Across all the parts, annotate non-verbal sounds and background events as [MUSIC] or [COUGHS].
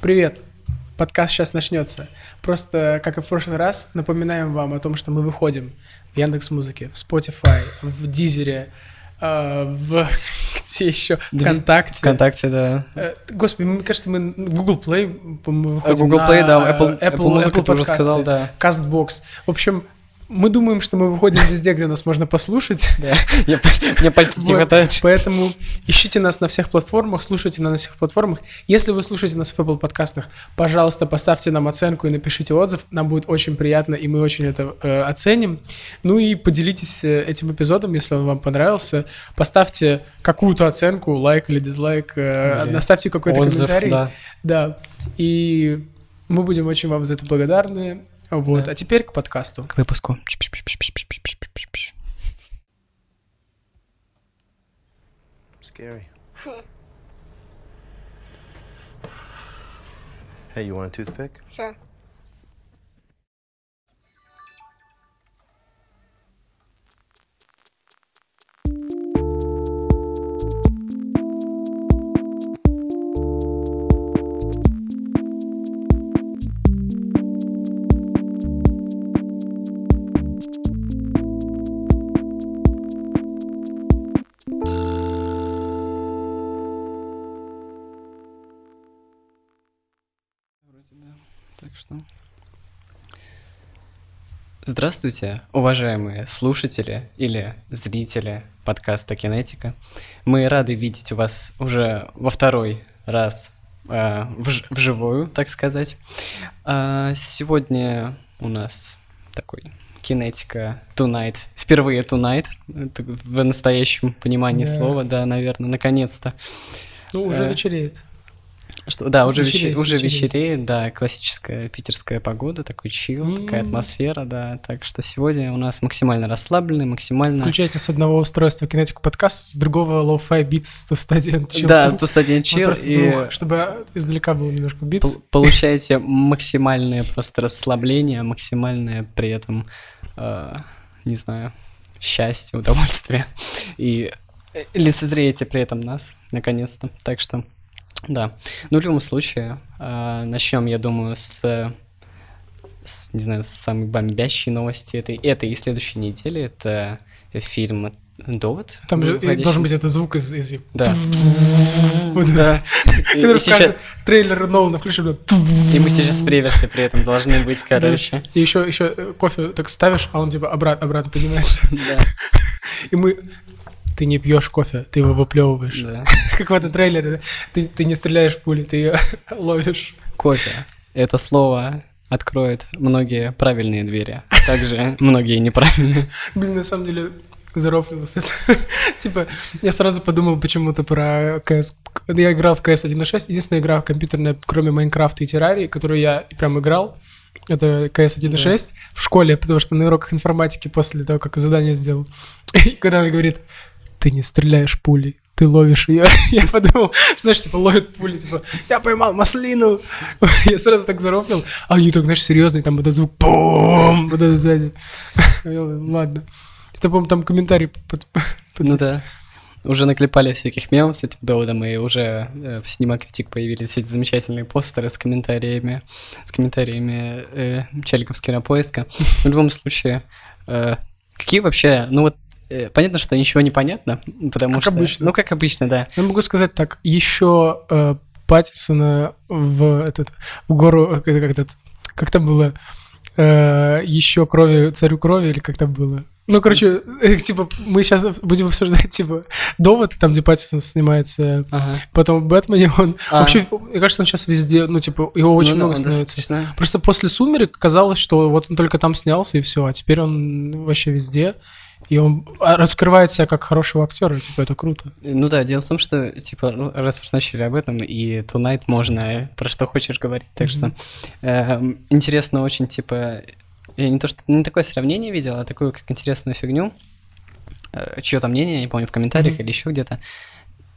Привет! Подкаст сейчас начнется. Просто, как и в прошлый раз, напоминаем вам о том, что мы выходим в Яндекс Музыке, в Spotify, в Дизере, э, в [LAUGHS] где еще? ВКонтакте. ВКонтакте, да. Э, Господи, мне кажется, мы в Google Play по-моему, выходим Google Play, да, э, Apple- Apple Music ты уже сказал, да. CastBox. В общем, мы думаем, что мы выходим везде, где нас можно послушать. [LAUGHS] Да. Мне паль- Мне пальцев не хватает. Поэтому ищите нас на всех платформах, слушайте нас на всех платформах. Если вы слушаете нас в Apple подкастах, пожалуйста, поставьте нам оценку и напишите отзыв. Нам будет очень приятно, и мы очень это э, оценим. Ну и поделитесь э, этим эпизодом, если он вам понравился. Поставьте какую-то оценку, лайк или дизлайк, э, Или оставьте какой-то комментарий. да. Да. И мы будем очень вам за это благодарны. Вот. Да. А теперь к подкасту. К выпуску. Scary. Hey, you want a toothpick? Sure. Так что... Здравствуйте, уважаемые слушатели или зрители подкаста Кинетика. Мы рады видеть вас уже во второй раз э, вж- вживую, так сказать. А, сегодня у нас такой Кинетика Tonight. Впервые Tonight, в настоящем понимании Да. слова, да, наверное, наконец-то. Ну, уже Э, вечереет. Что, да, уже, вече- Вечереет, уже вечереет. вечереет, да, классическая питерская погода, такой chill, такая М. атмосфера, да, так что сегодня у нас максимально расслабленный, максимально... Включайте с одного устройства кинетик подкаст, с другого lo-fi beats to study and chill. Да, to study and с двух, чтобы издалека было немножко beats. пол- получаете максимальное просто расслабление, максимальное при этом, э, не знаю, счастье, удовольствие, и э, лицезреете при этом нас, наконец-то, так что... Да. Ну, в любом случае, начнем, я думаю, с, с, не знаю, с самой бомбящей новости этой, этой и следующей недели. Это фильм «Довод». Там же должен быть этот звук из... из... Да. [LAUGHS] Да. И, и сейчас, каждом трейлере Нолана включили. и мы сейчас в реверсе при этом должны быть, короче. И еще, еще э, кофе так ставишь, а он типа обратно, обратно поднимается. Да, [LAUGHS] И мы... Ты не пьешь кофе, ты его выплевываешь. да. [LAUGHS] Как в этом трейлере. да? Ты, ты не стреляешь пули, ты ее [LAUGHS] ловишь. Кофе. Это слово откроет многие правильные двери, а также многие неправильные. [LAUGHS] Блин, на самом деле зарофлился это. типа, я сразу подумал почему-то про CS. Я играл в CS 1.6. Единственная игра компьютерная, кроме Майнкрафта и Террарии, которую я прям играл, это CS 1.6 в школе, потому что на уроках информатики после того, как задание сделал. И когда она говорит, ты не стреляешь пулей, ты ловишь ее. [LAUGHS] Я подумал, знаешь, типа, ловят пули, типа, я поймал маслину. [LAUGHS] Я сразу так зарофлил. А они так, знаешь, серьезный, там этот звук, бум, вот это сзади. [LAUGHS] Ладно. Это, по-моему, там комментарий под- под Ну да. Уже наклепали всяких мемов с этим доводом, и уже э, в Critic появились эти замечательные постеры с комментариями, с комментариями э, челиков с. В любом случае, э, какие вообще, ну вот, понятно, что ничего не понятно, потому Как что... обычно. Ну, как обычно, да. Я могу сказать так, еще э, Паттинсона в этот в гору, э, как, этот, как там было, э, еще крови, царю крови, или как там было? Ну, короче, э, [LAUGHS] типа, мы сейчас будем обсуждать, [LAUGHS] типа, довод, там, где Паттинсон снимается, Ага. потом в Бэтмене он... А. Вообще, мне кажется, он сейчас везде, ну, типа, его очень Ну да, много он становится. достаточно- Просто после «Сумерек» казалось, что вот он только там снялся, и все, а теперь он вообще везде, и он а, раскрывает себя как хорошего актера, типа, это круто. Ну да, дело в том, что, типа, ну, раз уж начали об этом, и Tonight можно э, про что хочешь говорить, так что эм, интересно очень, типа, я не то, что не такое сравнение видел, а такую, как интересную фигню, э, чье-то мнение, я не помню, в комментариях Мгм. или еще где-то,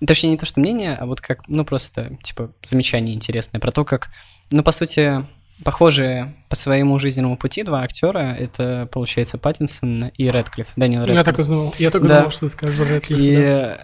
точнее, не то, что мнение, а вот как, ну, просто, типа, замечание интересное про то, как, ну, по сути, похожие по своему жизненному пути два актера, это, получается, Паттинсон и Рэдклифф, Дэниел Рэдклифф. Я так и знал. Я только Да. думал, что ты скажешь Рэдклифф, И да.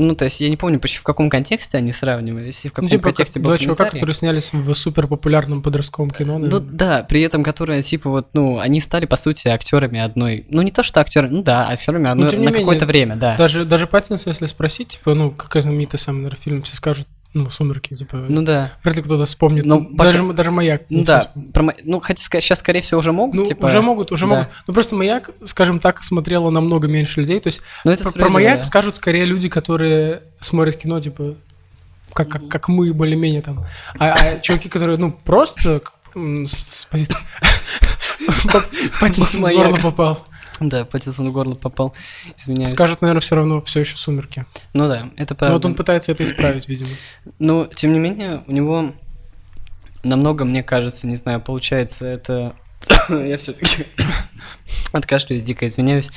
Ну, то есть я не помню, поч- в каком контексте они сравнивались, и в каком Ну, типа, как контексте был два чувака, которые снялись в супер популярном подростковом кино. Ну наверное. да, при этом которые, типа, вот, ну, они стали, по сути, актерами одной. Ну, не то, что актеры, ну да, актерами одной не на какое-то время, да. Даже, даже Паттинса, если спросить, типа, ну, какой знаменитый самый, наверное, фильм, все скажут, ну, «Сумерки», типа, Ну да. вряд ли кто-то вспомнит. Ну, Ну, пока- даже, даже «Маяк». Ну да, про мо- ну, хотя сейчас, скорее всего, уже могут, Ну, типа... уже могут, уже да. могут. Ну, просто «Маяк», скажем так, смотрело намного меньше людей. То есть Ну, это про, про «Маяк» да. скажут скорее люди, которые смотрят кино, типа, как, как, как мы, более-менее там. А, а чуваки, которые, ну, просто с, позиции... [LAUGHS] Горло попал. [LAUGHS] Да, Паттинсон в горло попал, извиняюсь. Скажут, наверное, все равно все еще «Сумерки». Ну да, это Но правда. вот он пытается это исправить, видимо. Но, тем не менее, у него намного, мне кажется, не знаю, получается это... [COUGHS] Я все-таки [COUGHS] откашляюсь, дико извиняюсь.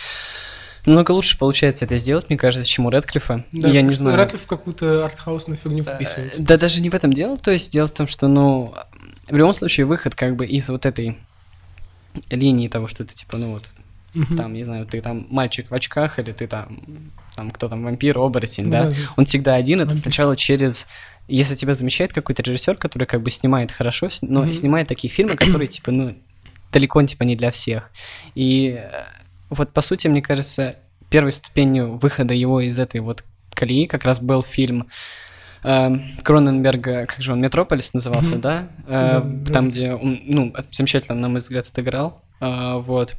Намного лучше получается это сделать, мне кажется, чем у Редклифа. Да, Я не знаю. Рэдклифф в какую-то артхаусную фигню вписывается. Да даже не в этом дело, то есть дело в том, что, ну, в любом случае выход как бы из вот этой линии того, что ты типа, ну вот, Мгм. там, не знаю, ты там мальчик в очках, или ты там, там кто там, вампир, оборотень, да, да, он всегда один, это Вампир. сначала через... Если тебя замечает какой-то режиссер, который как бы снимает хорошо, но Мгм. снимает такие фильмы, которые, типа, ну, далеко типа не для всех. И э, вот, по сути, мне кажется, первой ступенью выхода его из этой вот колеи как раз был фильм эм, Кроненберга, как же он, «Метрополис» назывался, Мгм. да? Э, Да, Там, где он, ну, замечательно, на мой взгляд, отыграл. Э, Вот.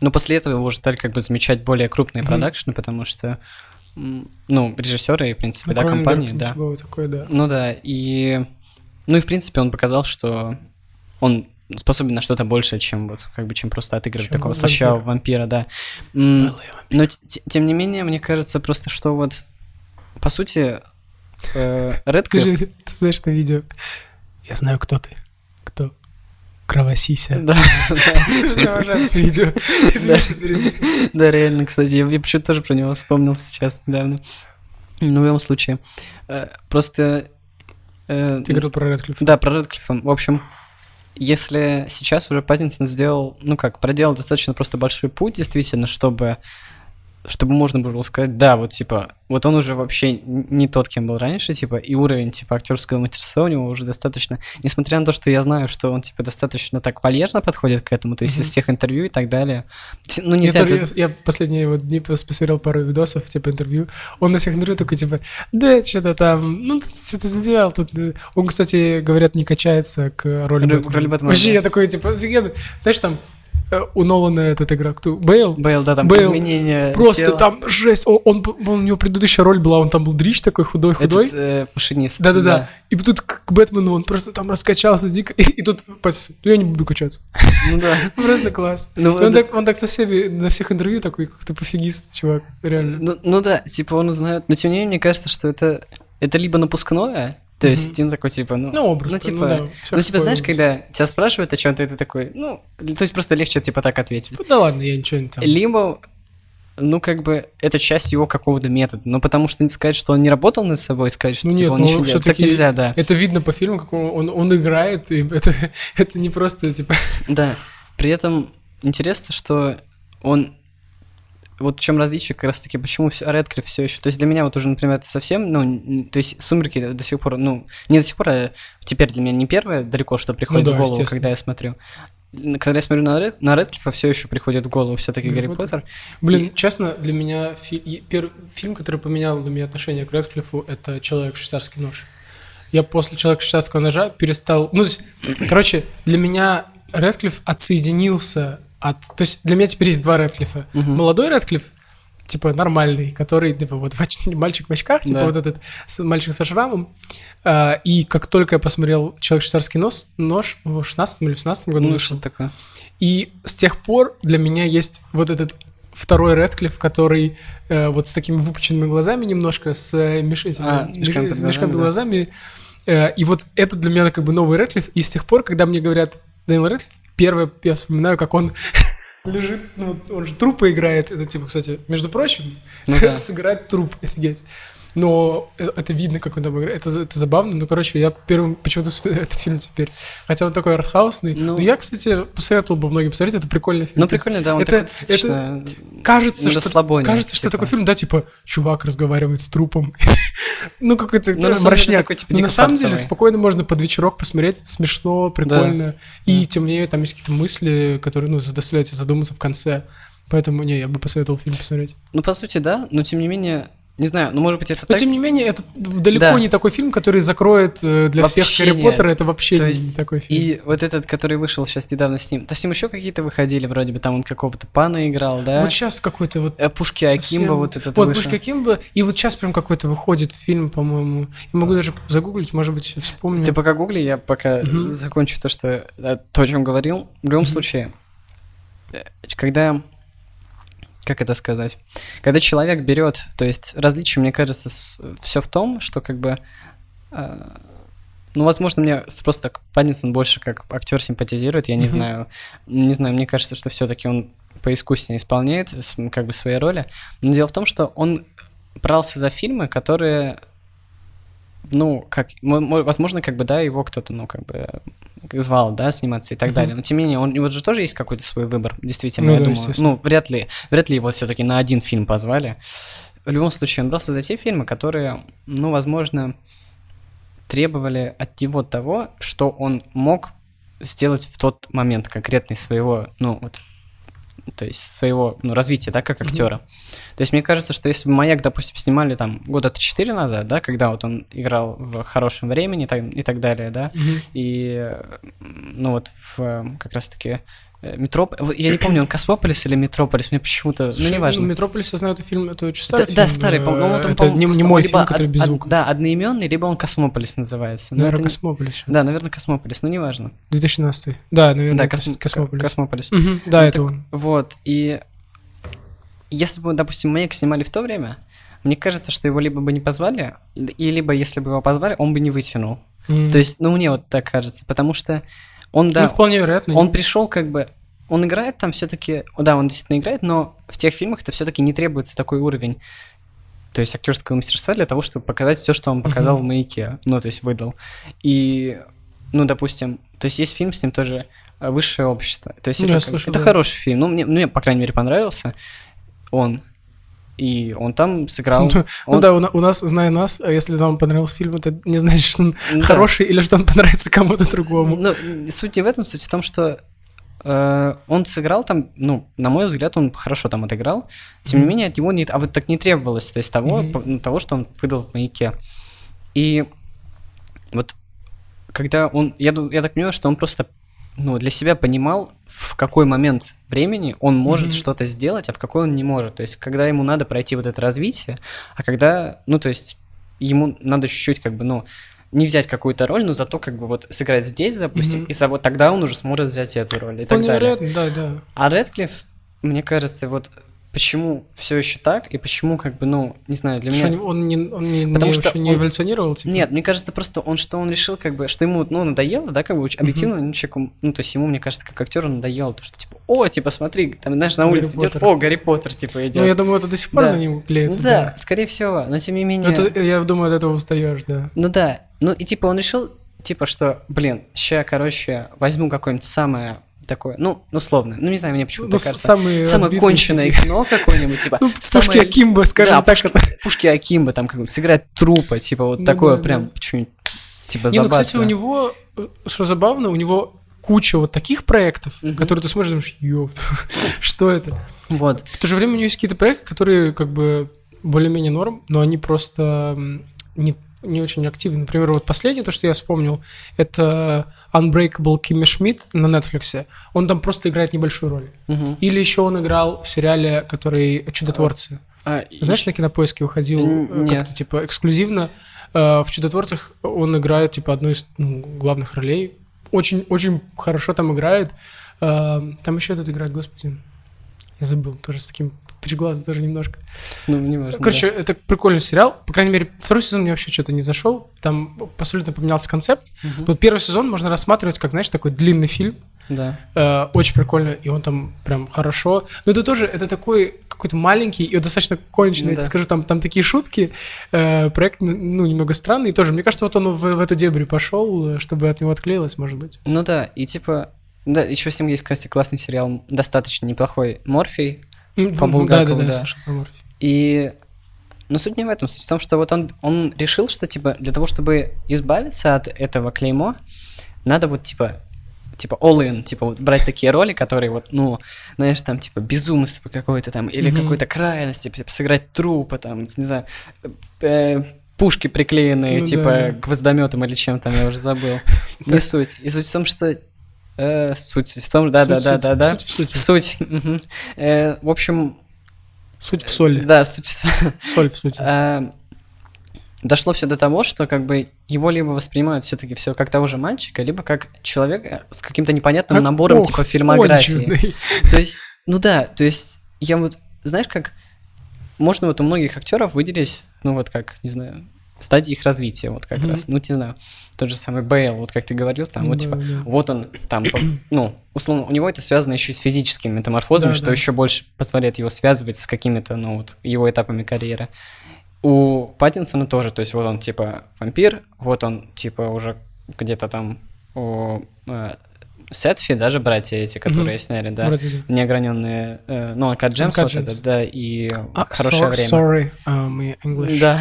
Но после этого его уже стали как бы замечать более крупные Мгм. продакшны, потому что, ну, режиссеры в принципе, Ну, да, компании, да. такой, да. Ну да, и... Ну и, в принципе, он показал, что он способен на что-то большее, чем вот, как бы, чем просто отыгрывать Чем такого вампир. слащавого вампира, да. М, Белый вампир. Но, тем не менее, мне кажется просто, что вот, по сути, э, [LAUGHS] Ты знаешь это видео? Я знаю, кто ты. Кровосися. Да, видео. Да, реально, кстати, я, почему-то тоже про него вспомнил сейчас недавно. Ну, в любом случае. э, Просто... э, Ты говорил про Рэдклифф. Да, про Рэдклиффа. В общем, если сейчас уже Паттинсон сделал, ну как, проделал достаточно просто большой путь, действительно, чтобы чтобы можно было сказать, да, вот типа, вот он уже вообще не тот, кем был раньше, типа, и уровень, типа, актерского мастерства у него уже достаточно, несмотря на то, что я знаю, что он, типа, достаточно так вальяжно подходит к этому, то есть Мгм. из всех интервью и так далее. Ну, Я, нельзя... тоже, это- я, я последние вот дни пос- посмотрел пару видосов, типа интервью. Он на всех интервью такой, типа, да, что-то там, ну, ты что-то сделал. Тут. э». Он, кстати, говорят, не качается к роли К Бэтмена. Вообще, я такой, типа, офигенно. Знаешь, там у Нолана этот игра, кто? Бейл? Бейл, да, там Бейл. изменения Просто тела. там жесть. Он, он, он- у него предыдущая роль была, он там был дрищ такой худой-худой. Этот, э, машинист. Да-да-да. И тут к, Бэтмену он просто там раскачался дико. И, и тут, ну я не буду качаться. [LAUGHS] Ну да. [LAUGHS] Просто класс. Ну, он, это- так, он так со всеми, на всех интервью такой, как-то пофигист, чувак, реально. Ну, ну да, типа он узнает, но тем не менее, мне кажется, что это, это либо напускное, то есть, ну, такой, типа, ну... Ну, образ, ну, ну, типа, да, ну, типа, знаешь, когда тебя спрашивают о чем-то, и ты такой, ну, то есть просто легче, типа, так ответить. Ну, да ладно, я ничего не там. Либо, ну, как бы, это часть его какого-то метода, но потому что не сказать, что он не работал над собой, сказать, что, Ну типа, нет, он ну, ничего не делает, так нельзя, да. Это видно по фильму, как он, он, он играет, и [LAUGHS] это, это не просто, типа... Да, при этом интересно, что он вот в чем различие как раз таки, почему Редклифф все еще. То есть для меня вот уже, например, это совсем, ну, то есть Сумерки до сих пор, ну, не до сих пор, а теперь для меня не первое далеко, что приходит Ну да, в голову, когда я смотрю. Когда я смотрю на, Ред, на Редклиффа, все еще приходит в голову все-таки Гарри Гарри Поттер. Поттер. Блин, честно, для меня фи- и первый фильм, который поменял для меня отношение к Редклиффу, это «Человек швейцарский нож». Я после «Человека швейцарского ножа» перестал... Ну, то есть, короче, для меня Редклифф отсоединился от... То есть для меня теперь есть два Редклиффа. Мгм. Молодой Редклифф, типа нормальный, который, типа, вот в мальчик в очках, типа Да. вот этот с- мальчик со шрамом. А, и как только я посмотрел «Человек швейцарский нос, нож» в 16 или 17 году Ну, вышел, такое? и с тех пор для меня есть вот этот второй Редклифф, который э, вот с такими выпученными глазами немножко, с, э, меш- А, с мешками под с мешками глазами, глазами. Э, и вот это для меня как бы новый Редклифф. И с тех пор, когда мне говорят Дэниел Редклифф, первое я вспоминаю, как он [LAUGHS] лежит, ну, он же трупы играет. Это типа, кстати, между прочим, Ну да. [LAUGHS] сыграть труп, офигеть. Но это видно, как он там играет. Это, это забавно. Ну, короче, я первым почему-то [LAUGHS] этот фильм теперь. Хотя он такой артхаусный. Ну. Но я, кстати, посоветовал бы многим посмотреть. Это прикольный фильм. Ну, прикольно, да, он это- достаточно... Кажется, что, кажется, что типа. такой фильм, да, типа, чувак разговаривает с трупом. [LAUGHS] ну, какой-то Ну, э, мрачняк. такой, типа, Но на дико самом деле, спокойно можно под вечерок посмотреть. Смешно, прикольно. И, тем не менее, там есть какие-то мысли, которые, ну, заставляют тебя задуматься в конце. Поэтому, не, я бы посоветовал фильм посмотреть. Ну, по сути, да, но тем не менее, не знаю, ну, может быть, это Но, так... тем не менее, это далеко Да. не такой фильм, который закроет э, для всех Вообще Гарри нет. Поттера. Это вообще То не есть, такой фильм. и вот этот, который вышел сейчас недавно с ним, то с ним еще какие-то выходили, вроде бы, там он какого-то пана играл, да? Вот сейчас какой-то вот... Э, Пушки совсем- Акимба вот этот Вот вышел. Пушки Акимба, и вот сейчас прям какой-то выходит фильм, по-моему. Я могу даже загуглить, может быть, вспомню. Ты пока гугли, я пока Мгм. закончу то, что э, то, о чем говорил. В любом случае, э, когда как это сказать? Когда человек берет, то есть различие, мне кажется, все в том, что как бы э, ну, возможно, мне просто так Паттинсон больше как актер симпатизирует, я не Мгм. знаю. Не знаю, мне кажется, что все-таки он поискуснее исполняет как бы свои роли. Но дело в том, что он брался за фильмы, которые ну, как, мо- мо- возможно, как бы, да, его кто-то, ну, как бы, звал, да, сниматься и так Мгм. далее. Но, тем не менее, он, у него же тоже есть какой-то свой выбор, действительно, Ну я да, думаю. Ну, вряд ли, вряд ли его все-таки на один фильм позвали. В любом случае, он брался за те фильмы, которые, ну, возможно, требовали от него того, что он мог сделать в тот момент конкретный своего, ну, вот, то есть своего ну, развития, да, как актера. То есть мне кажется, что если бы «Маяк», допустим, снимали там года 3-4 назад, да, когда вот он играл в «Хорошем времени» и так, и так далее, да, Мгм. и, э, ну вот в э, как раз-таки Метроп... вот Я не помню, он Космополис или Метрополис, мне почему-то... Ну, неважно. Метрополис, я знаю, это фильм, это очень Да, старый да, фильм, старый, по-моему, ну, вот он, это по-моему, не, не мой фильм, од- который без од- звука. Да, одноименный, либо он Космополис называется. Ну, Наверное, это Космополис. Да, наверное, Космополис, ну неважно. 2016. Да, наверное, Да, Кос- Космо- Космополис. Космополис. Мгм, Да, Ну, это так он. Вот, и если бы, допустим, «Маяк» снимали в то время, мне кажется, что его либо бы не позвали, и либо если бы его позвали, он бы не вытянул. Мгм. То есть, ну, мне вот так кажется, потому что он, да, Ну, вполне вероятно. он пришел как бы... Он играет там все-таки... Да, он действительно играет, но в тех фильмах это все-таки не требуется такой уровень то есть актерского мастерства для того, чтобы показать все, что он показал в маяке, ну, то есть выдал. И, ну, допустим, то есть есть фильм с ним тоже «Высшее общество». То есть Я это, как- слышал, это да. хороший фильм. Ну, мне, мне, по крайней мере, понравился он. И он там сыграл... Ну он- да, у, у нас, зная нас, а если нам понравился фильм, это не значит, что он [LAUGHS] Да. хороший или что он понравится кому-то другому. Ну, суть не в этом, суть в том, что э, он сыграл там, ну, на мой взгляд, он хорошо там отыграл. Тем не Мгм. менее, от него не, а вот так не требовалось, то есть того, ну, того, что он выдал в маяке. И вот когда он, я, я так понимаю, что он просто, ну, для себя понимал, в какой момент времени он может Мгм. что-то сделать, а в какой он не может. То есть, когда ему надо пройти вот это развитие, а когда, ну, то есть, ему надо чуть-чуть, как бы, ну, не взять какую-то роль, но зато как бы вот сыграть здесь, допустим, Мгм. и за- вот тогда он уже сможет взять эту роль и так Вполне далее. вероятно, да, да. А Редклифф, мне кажется, вот почему все еще так, и почему, как бы, ну, не знаю, для Что, меня... он не, он не, Потому не что не он- эволюционировал, типа? Нет, мне кажется, просто он, что он решил, как бы, что ему, ну, надоело, да, как бы, объективно, ну, человеку, ну, то есть ему, мне кажется, как актеру надоело, то, что, типа, о, типа, смотри, там, знаешь, на Гарри улице идет, о, Гарри Поттер, типа, идет. Ну, я думаю, это до сих пор Да. за ним клеится. Ну да, скорее всего, но тем не менее... Но это, я думаю, от этого устаешь, да. Ну да, ну и типа он решил, типа, что, блин, ща, короче, возьму какое-нибудь самое такое, ну, условно, ну не знаю, мне почему-то Ну, кажется, самые самое такие. кино какое-нибудь, типа, Ну, самое- Пушки Акимба, скажем да, так. пушки, это. пушки Акимба, там, как бы, сыграть трупа, типа, вот Ну такое да, прям, да. что-нибудь, типа, Не, ну, кстати, у забавно. него, э, что забавно, у него куча вот таких проектов, Мгм. которые ты смотришь и думаешь, ёп, [LAUGHS] что это? Вот, В то же время у него есть какие-то проекты, которые как бы более-менее норм, но они просто не, не очень активны. Например, вот последнее, то, что я вспомнил, это Unbreakable Kimmy Schmidt на Netflix. Он там просто играет небольшую роль. Мгм. Или еще он играл в сериале, который «Чудотворцы». А, и- Знаешь, на Кинопоиске выходил э, как-то, типа, эксклюзивно. Э, В «Чудотворцах» он играет, типа, одну из ну, главных ролей. Очень, очень хорошо там играет. Э, Там еще этот играет, господи. Я забыл, тоже с таким [LAUGHS] пучеглазом даже немножко. Ну, не важно, Короче, это прикольный сериал. По крайней мере, второй сезон мне вообще что-то не зашел. Там абсолютно поменялся концепт. да. Мгм. Вот первый сезон можно рассматривать как, знаешь, такой длинный фильм. да. Э, очень прикольно, и он там прям хорошо. Но это тоже, это такой, какой-то маленький и достаточно конченый, Ну я да. тебе скажу, там, там такие шутки, э, проект, ну, немного странный тоже. Мне кажется, вот он в, в эту дебрю пошел, чтобы от него отклеилось, может быть. Ну да, и типа... Да, еще с ним есть, кстати, классный сериал, достаточно неплохой, «Морфий», М, По да, Булгакову, да, да, да. я Морфи. И... Но суть не в этом. Суть в том, что вот он, он решил, что, типа, для того, чтобы избавиться от этого клеймо, надо вот, типа, типа all in, типа вот брать такие роли, которые вот, ну, знаешь, там, типа, безумство какое-то там, или Мгм. какой-то крайность, типа, сыграть трупа, там, не знаю, э, пушки приклеенные, Ну типа, да. гвоздометом или чем там, я уже забыл. [LAUGHS] Не суть. И суть в том, что... э, суть в том, да-да-да-да-да. Суть в сути. Суть. [LAUGHS] мгм. Э, В общем, Суть в соли. да, суть в суть. Соль в сути. А, дошло все до того, что как бы его либо воспринимают все-таки все как того же мальчика, либо как человека с каким-то непонятным Как набором ох, типа фильмографии. конченый. То есть, ну да, то есть я вот, знаешь, как можно вот у многих актеров выделить, ну вот как, не знаю, стадии их развития, вот как Мгм. раз, ну не знаю, тот же самый Бейл, вот как ты говорил, там, вот Да, типа, вот он там, [CLEARS THROAT] ну, условно, у него это связано еще с физическими метаморфозами, Да, что да. еще больше позволяет его связывать с какими-то, ну, вот, его этапами карьеры. У Паттинсона тоже, то есть вот он, типа, вампир, вот он, типа, уже где-то там у э, Сетфи, даже братья эти, которые Мгм. сняли, да, Вроде да. неограненные, э, ну, Анка Джемс, вот этот, да, и А, «Хорошее so- время». Sorry, my English. Да,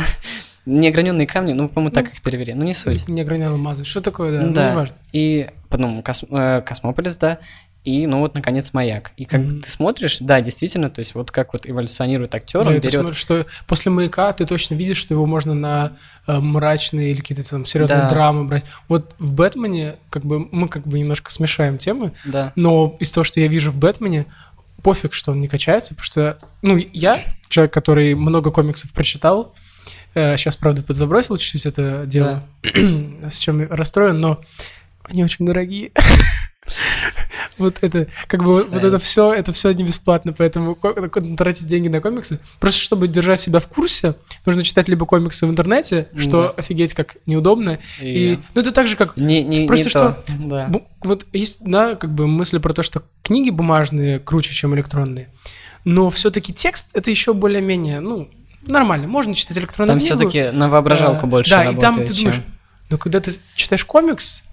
неограненные камни, ну, по-моему, так их перевели, ну, не суть. Неограненные алмазы. Что такое, да? Ну, Да, неважно. и потом Кос- э, Космополис, да, и, ну, вот, наконец, Маяк. И как Мгм. ты смотришь, да, действительно, то есть вот как вот эволюционирует актер, Да, он берет... смотришь, что после маяка ты точно видишь, что его можно на э, мрачные или какие-то там серьезные Да. драмы брать. Вот в Бэтмене, как бы, мы как бы немножко смешаем темы, Да. но из того, что я вижу в Бэтмене, пофиг, что он не качается, потому что, ну, я, человек, который много комиксов прочитал, сейчас, правда, подзабросил чуть-чуть это дело, [CLEARS THROAT] с чем я расстроен, но они очень дорогие. [LAUGHS] Вот это, как бы, вот- это все, это все не бесплатно, поэтому тратить деньги на комиксы. Просто чтобы держать себя в курсе, нужно читать либо комиксы в интернете, Ну что да. офигеть как неудобно. И, ну это так же, как Просто что-. Да. Вот есть, да, как бы мысль про то, что книги бумажные круче, чем электронные. Но все-таки текст это еще более-менее, ну, нормально. Можно читать электронную Там книгу. все-таки на воображалку э, больше Да, и работает, там ты чем- думаешь, но когда ты читаешь комикс,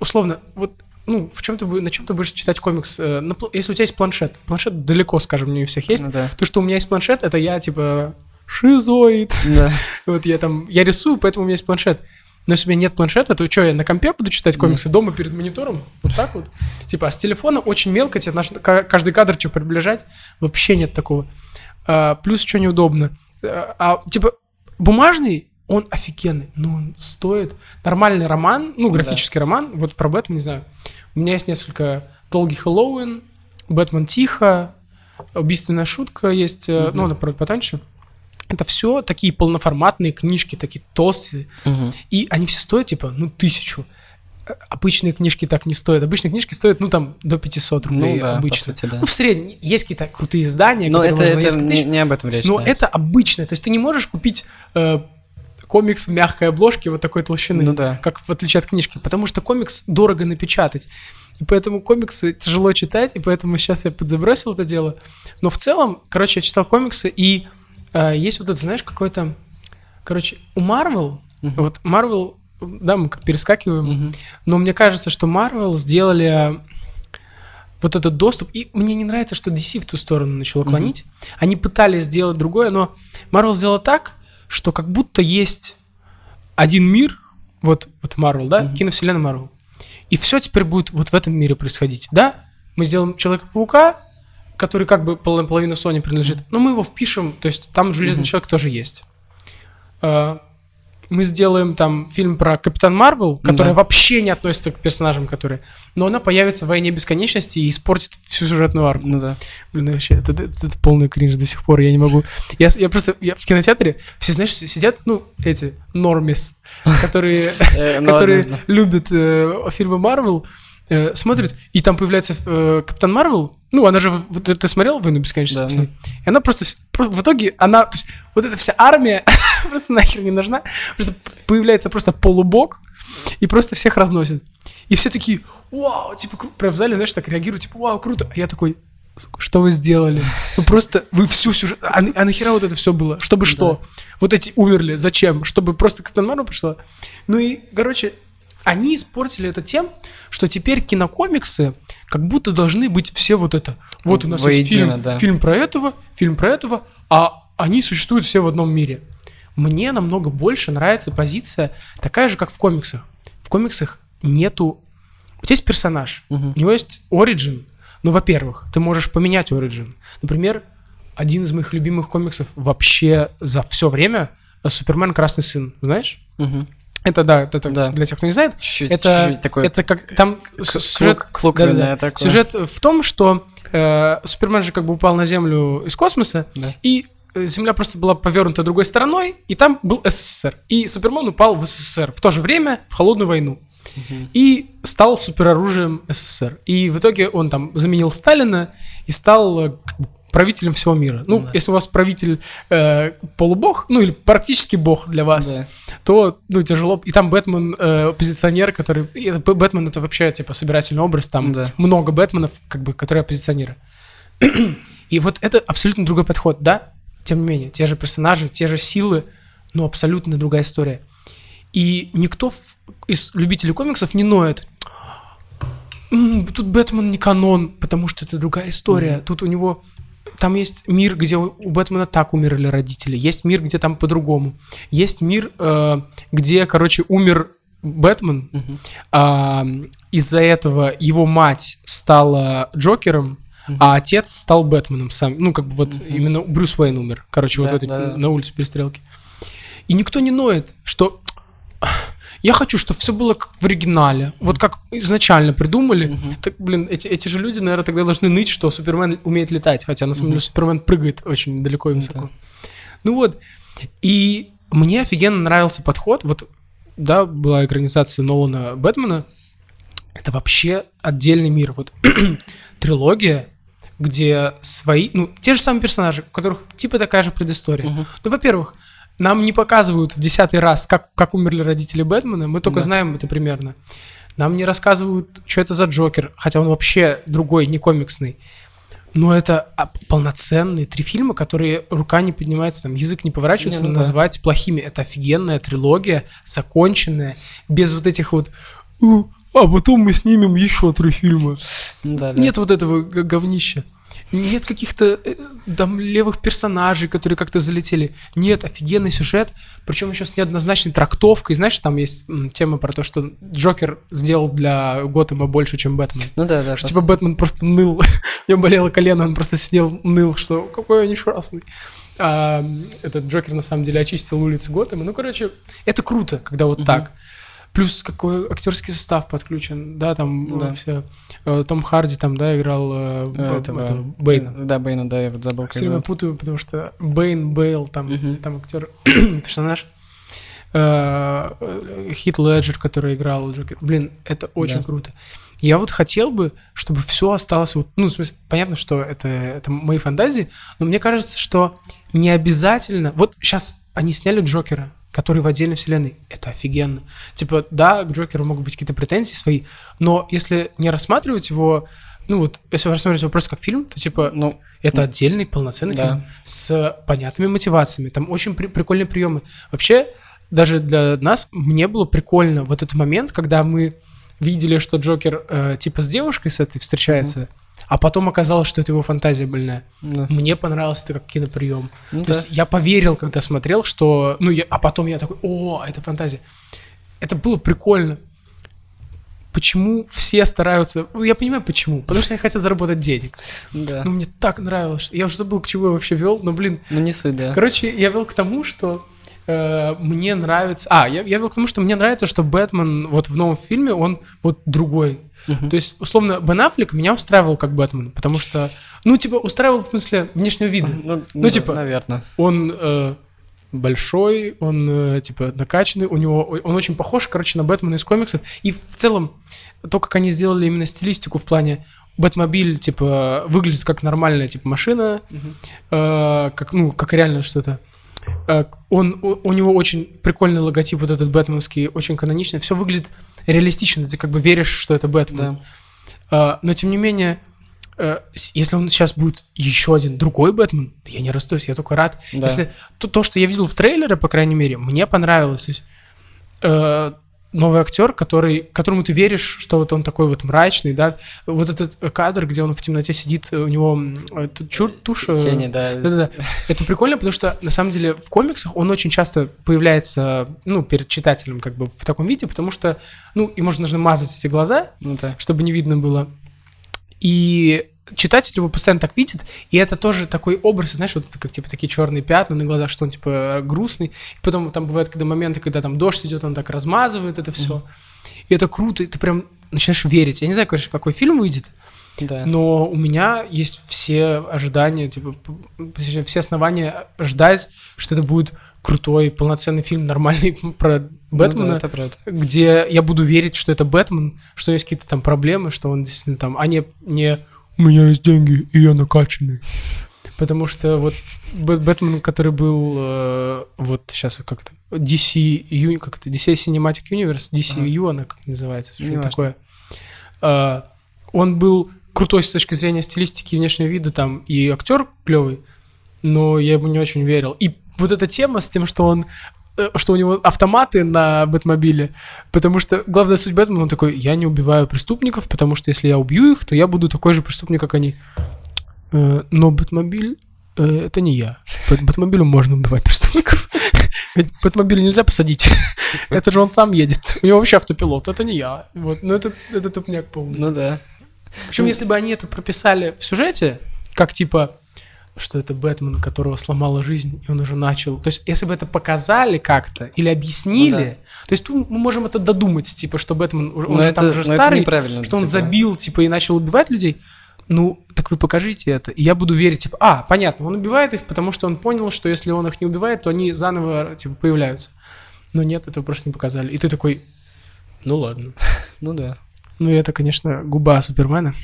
условно, вот ну, в чем ты, на чем ты будешь читать комикс? Э, если у тебя есть планшет, планшет далеко, скажем, не у всех есть. Ну да. То, что у меня есть планшет, это я, типа, шизоид. Да. [LAUGHS] Вот я там, я рисую, поэтому у меня есть планшет. Но если у меня нет планшета, то что, я на компе буду читать комиксы дома перед монитором? Вот так вот? Типа, а с телефона очень мелко, тебе ка- каждый кадр что приближать. Вообще нет такого. А, плюс что неудобно. А, а, типа, бумажный, он офигенный, но он стоит... Нормальный роман, ну, графический роман, вот про Бэтмен, не знаю. У меня есть несколько «Долгий Хэллоуин», «Бэтмен тихо», «Убийственная шутка» есть, э, ну, наоборот, потоньше. Это все такие полноформатные книжки, такие толстые. Мгм. И они все стоят, типа, ну, тысячу. Обычные книжки так не стоят. Обычные книжки стоят, ну, там, до 500 рублей Ну да, обычно. сути, да. Ну, в среднем. Есть какие-то крутые издания, Но это, это не, не об этом речь. Но да. это обычное. То есть ты не можешь купить э, комикс в мягкой обложке вот такой толщины, Ну да. как в отличие от книжки, потому что комикс дорого напечатать. И поэтому комиксы тяжело читать, и поэтому сейчас я подзабросил это дело. Но в целом, короче, я читал комиксы, и э, есть вот это, знаешь, какой-то... Короче, у Marvel, вот Marvel, да, мы как перескакиваем, Мгм. но мне кажется, что Marvel сделали вот этот доступ. И мне не нравится, что DC в ту сторону начало клонить. Они пытались сделать другое, но Marvel сделал так, что как будто есть один мир, вот, вот Marvel, да, киновселенная Marvel. И все теперь будет вот в этом мире происходить. Да, мы сделаем Человека-паука, который как бы пол- половина Sony принадлежит, но мы его впишем, то есть там Железный Человек тоже есть. А, Мы сделаем там фильм про Капитан Марвел, которая Да. вообще не относится к персонажам, которые... Но она появится в «Войне бесконечности» и испортит всю сюжетную арку. Ну да. Блин, вообще, это, это, это полный кринж до сих пор, я не могу. Я, я просто, я в кинотеатре, все, знаешь, сидят, ну, эти, нормис, [LAUGHS] которые, Э, [LAUGHS] ну которые любят э, фильмы Марвел, э, смотрят, и там появляется Капитан Марвел, ну, она же, вот ты, ты смотрел «Войну бесконечности»? Да? И она просто, с- про- в итоге, она, то есть, вот эта вся армия [LAUGHS] просто нахер не нужна, что появляется просто полубок, и просто всех разносит. И все такие, вау, типа, кру-» прям в зале, знаешь, так реагируют, типа, вау, круто. А я такой, что вы сделали? Вы просто, вы всю сюжет... А, а нахера вот это все было? Чтобы что? Вот эти умерли, зачем? Чтобы просто Капитан Марвел пришла? Ну и, короче, они испортили это тем, что теперь кинокомиксы как будто должны быть все вот это. Вот у нас есть Воедино, фильм, да. фильм про этого, фильм про этого, а они существуют все в одном мире. Мне намного больше нравится позиция такая же, как в комиксах. В комиксах нету... У тебя есть персонаж, у него есть оригин. Ну, во-первых, ты можешь поменять оригин. Например, один из моих любимых комиксов вообще за все время Супермен Красный Сын. Знаешь? Мгм. Это да, это Да. для тех, кто не знает. Чуть-чуть, Это, чуть-чуть такой это как там сюжет, клук- клуковенное да-да-да. такое. сюжет в том, что э, Супермен же как бы упал на Землю из космоса, Да. и э, Земля просто была повернута другой стороной, и там был СССР. И Супермен упал в СССР в то же время в холодную войну. И стал супероружием СССР. И в итоге он там заменил Сталина и стал э, как бы правителем всего мира. Ну, если у вас правитель э, полубог, ну или практически бог для вас, Да. то, ну, тяжело. И там Бэтмен, э, оппозиционер, который... и это Бэтмен — это вообще, типа, собирательный образ. Там Да. много Бэтменов, как бы, которые оппозиционеры. [CLEARS THROAT] И вот это абсолютно другой подход, да? Тем не менее, те же персонажи, те же силы, но абсолютно другая история. И никто в- из любителей комиксов не ноет. «М, Тут Бэтмен не канон, потому что это другая история. Тут у него там есть мир, где у Бэтмена так умерли родители. Есть мир, где там по-другому. Есть мир, э, где, короче, умер Бэтмен. а, из-за этого его мать стала Джокером, а отец стал Бэтменом сам. Ну, как бы вот именно Брюс Уэйн умер. Короче, вот Да, в этой да, да. на улице перестрелки. И никто не ноет, что я хочу, чтобы все было как в оригинале. Вот как изначально придумали. Так, блин, эти, эти же люди, наверное, тогда должны ныть, что Супермен умеет летать. Хотя на самом деле Супермен прыгает очень далеко и высоко. Ну вот. И мне офигенно нравился подход. Вот, да, была экранизация Нолана Бэтмена. Это вообще отдельный мир. Вот [CLEARS THROAT] трилогия, где свои, ну, те же самые персонажи, у которых типа такая же предыстория. Ну, во-первых, нам не показывают в десятый раз, как, как умерли родители Бэтмена, мы только Да. знаем это примерно. Нам не рассказывают, что это за Джокер, хотя он вообще другой, не комиксный. Но это а, полноценные три фильма, которые рука не поднимается, там язык не поворачивается Не, ну да. назвать плохими. Это офигенная трилогия, законченная, без вот этих вот «У, а потом мы снимем еще три фильма. Да, да. Нет вот этого говнища. Нет каких-то э, там левых персонажей, которые как-то залетели. Нет, офигенный сюжет, причем еще с неоднозначной трактовкой. Знаешь, там есть м, тема про то, что Джокер сделал для Готэма больше, чем Бэтмен. Ну да, да. Что, типа Бэтмен просто ныл. [LAUGHS] У него болело колено, он просто сидел, ныл, что какой он несчастный. А, этот Джокер на самом деле очистил улицы Готэма. Ну, короче, это круто, когда вот так. Плюс какой актерский состав подключен, да, там Да. все. Том Харди там, да, играл э, Этого- этого Бэйна. Да, Бейна, да, я вот забыл, Все время путаю, потому что Бэйн, Бейл, там, Мгм. там актер, [CLEARS THROAT] персонаж. Э, э, Хит Леджер, который играл Джокер. Блин, это очень Да. круто. Я вот хотел бы, чтобы все осталось вот, ну, в смысле, понятно, что это, это мои фантазии, но мне кажется, что не обязательно. Вот сейчас они сняли Джокера, который в отдельной вселенной. Это офигенно. Типа, да, к Джокеру могут быть какие-то претензии свои, но если не рассматривать его, ну вот, если рассматривать его просто как фильм, то типа, Ну, это отдельный полноценный Да. фильм с понятными мотивациями. Там очень при- прикольные приемы. Вообще, даже для нас мне было прикольно вот этот момент, когда мы видели, что Джокер э, типа с девушкой с этой встречается, а потом оказалось, что это его фантазия больная. да. Мне понравился это как киноприем. Ну То да. есть я поверил, когда смотрел, что... Ну, я, а потом я такой, о, это фантазия. Это было прикольно. Почему все стараются... Ну, Я понимаю, почему. Потому что они хотят заработать денег. Да. Ну, мне так нравилось. что- Я уже забыл, к чему я вообще вел, но, блин. Ну, не суть, да. Короче, я вел к тому, что э, мне нравится... А, я, я вел к тому, что мне нравится, что Бэтмен вот в новом фильме, он вот другой. То есть, условно, Бен Аффлек меня устраивал как Бэтмен, потому что... Ну, типа, устраивал в смысле внешнего вида. Ну, Ну, типа- Наверное. Он э, большой, он, э, типа, накачанный, у него... Он очень похож, короче, на Бэтмена из комиксов. И в целом, то, как они сделали именно стилистику в плане Бэтмобиль, типа, выглядит как нормальная, типа, машина, э, как, ну, как реально что-то. Э, Он, у, у него очень прикольный логотип, вот этот бэтменский, очень каноничный. Все выглядит реалистично, ты как бы веришь, что это Бэтмен. Да. А, но тем не менее, э, если он сейчас будет еще один другой Бэтмен, да я не расстроюсь, я только рад. Да. Если то, то, что я видел в трейлере, по крайней мере, мне понравилось. То есть, э, новый актер, который, которому ты веришь, что вот он такой вот мрачный, да. Вот этот э, кадр, где он в темноте сидит, э, у него э, чур, тушь. э, Тени, да. да-да-да. Это прикольно, потому что на самом деле в комиксах он очень часто появляется, ну, перед читателем как бы в таком виде, потому что, ну, ему же нужно мазать эти глаза, Ну да. чтобы не видно было. И читатель его постоянно так видит, и это тоже такой образ, знаешь, вот это как типа такие черные пятна на глазах, что он типа грустный. И потом там бывают когда моменты, когда там дождь идет, он так размазывает это все. И это круто, и ты прям начинаешь верить. Я не знаю, конечно, какой фильм выйдет, Да. но у меня есть все ожидания, типа, все основания ждать, что это будет крутой, полноценный фильм, нормальный про Ну Бэтмена, да, это правда. где я буду верить, что это Бэтмен, что есть какие-то там проблемы, что он действительно там, а не, не «у меня есть деньги, и я накачанный». Потому что вот Бэ- Бэтмен, который был э, вот сейчас как это DC, как это, DC Cinematic Universe, DCU она как называется, что такое. Э, он был крутой с точки зрения стилистики и внешнего вида там, и актер клевый, но я ему не очень верил. И вот эта тема с тем, что он что у него автоматы на Бэтмобиле, потому что главная суть Бэтмена, он такой, я не убиваю преступников, потому что если я убью их, то я буду такой же преступник, как они. Э, Но Бэтмобиль э, это не я. Бэт- Бэтмобилем можно убивать преступников. [LAUGHS] Ведь Бэтмобиль нельзя посадить. [LAUGHS] Это же он сам едет. У него вообще автопилот. Это не я. Вот. Но это, это тупняк полный. Ну да. Причем, если бы они это прописали в сюжете, как типа, что это Бэтмен, которого сломала жизнь, и он уже начал. То есть, если бы это показали как-то или объяснили, Ну да. то есть тут мы можем это додумать, типа, что Бэтмен уже, он Но же это, там уже старый, неправильно. что он типа. забил, типа, и начал убивать людей. Ну, так вы покажите это. И я буду верить, типа, а, понятно, он убивает их, потому что он понял, что если он их не убивает, то они заново, типа, появляются. Но нет, этого просто не показали. И ты такой, ну ладно. [LAUGHS] Ну да. Ну, и это, конечно, губа Супермена.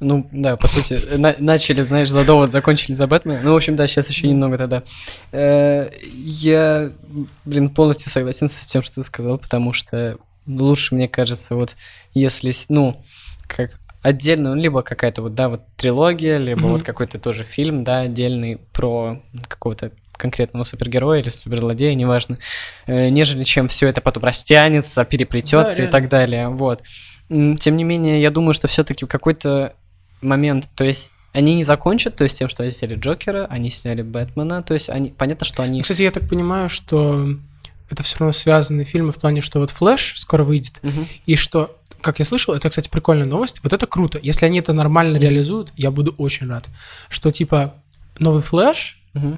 Ну, да, по сути, на- начали, знаешь, за довод, закончили за Бэтмена. Ну, в общем, да, сейчас еще немного тогда. Э, я, блин, полностью согласен с тем, что ты сказал, потому что лучше, мне кажется, вот если, ну, как отдельно, ну, либо какая-то вот, да, вот трилогия, либо Мгм. вот какой-то тоже фильм, да, отдельный про какого-то конкретного супергероя или суперзлодея, неважно, э, нежели чем все это потом растянется, переплетется и реально. так далее. Вот. Тем не менее, я думаю, что все-таки какой-то момент, то есть они не закончат, то есть тем, что они сняли Джокера, они сняли Бэтмена, то есть они, понятно, что они... Кстати, я так понимаю, что это все равно связанные фильмы в плане, что вот Флэш скоро выйдет, Мгм. и что, как я слышал, это, кстати, прикольная новость, вот это круто. Если они это нормально реализуют, я буду очень рад. Что, типа, новый Флэш, Мгм.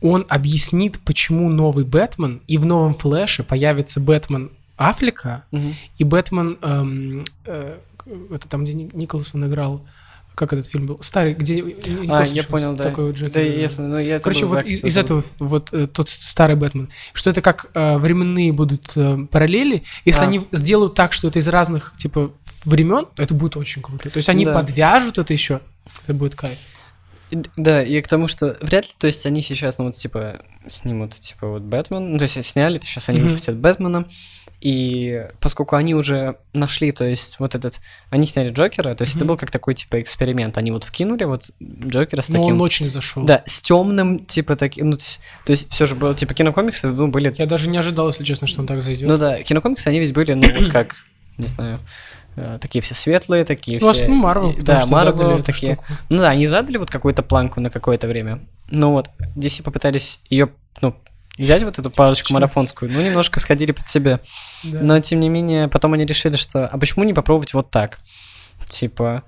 он объяснит, почему новый Бэтмен, и в новом Флэше появится Бэтмен Аффлека, Мгм. и Бэтмен, эм, э, это там, где Ник- Николсон играл, как этот фильм был, старый, где А, я понял, да. такой вот Джокер, Да, ясно, ну я Короче, вот из, из этого вот э, тот старый Бэтмен, что это как э, временные будут э, параллели, если А. они сделают так, что это из разных типа времен, это будет очень круто. То есть они Да. подвяжут это еще, это будет кайф. Да, и к тому, что вряд ли, то есть они сейчас, ну вот, типа, снимут, типа, вот Бэтмен, ну, то есть сняли, то сейчас они Мгм. выпустят Бэтмена, и поскольку они уже нашли, то есть вот этот, они сняли Джокера, то есть это Мгм. был как такой, типа, эксперимент, они вот вкинули вот Джокера с таким... он очень зашел. Да, с темным, типа, таким, ну, то есть, все же было, типа, кинокомиксы, ну, были Я даже не ожидал, если честно, что он так зайдет. Ну да, кинокомиксы, они ведь были, ну, вот [CLEARS THROAT] как, не знаю, э, такие все светлые, такие Ну, все... ну, Марвел, Да, Марвел такие. Ну да, они задали вот какую-то планку на какое-то время. Ну вот, DC попытались ее, ну, взять вот эту палочку марафонскую, ну, немножко сходили под себя. Да. Но, тем не менее, потом они решили, что, а почему не попробовать вот так? Типа,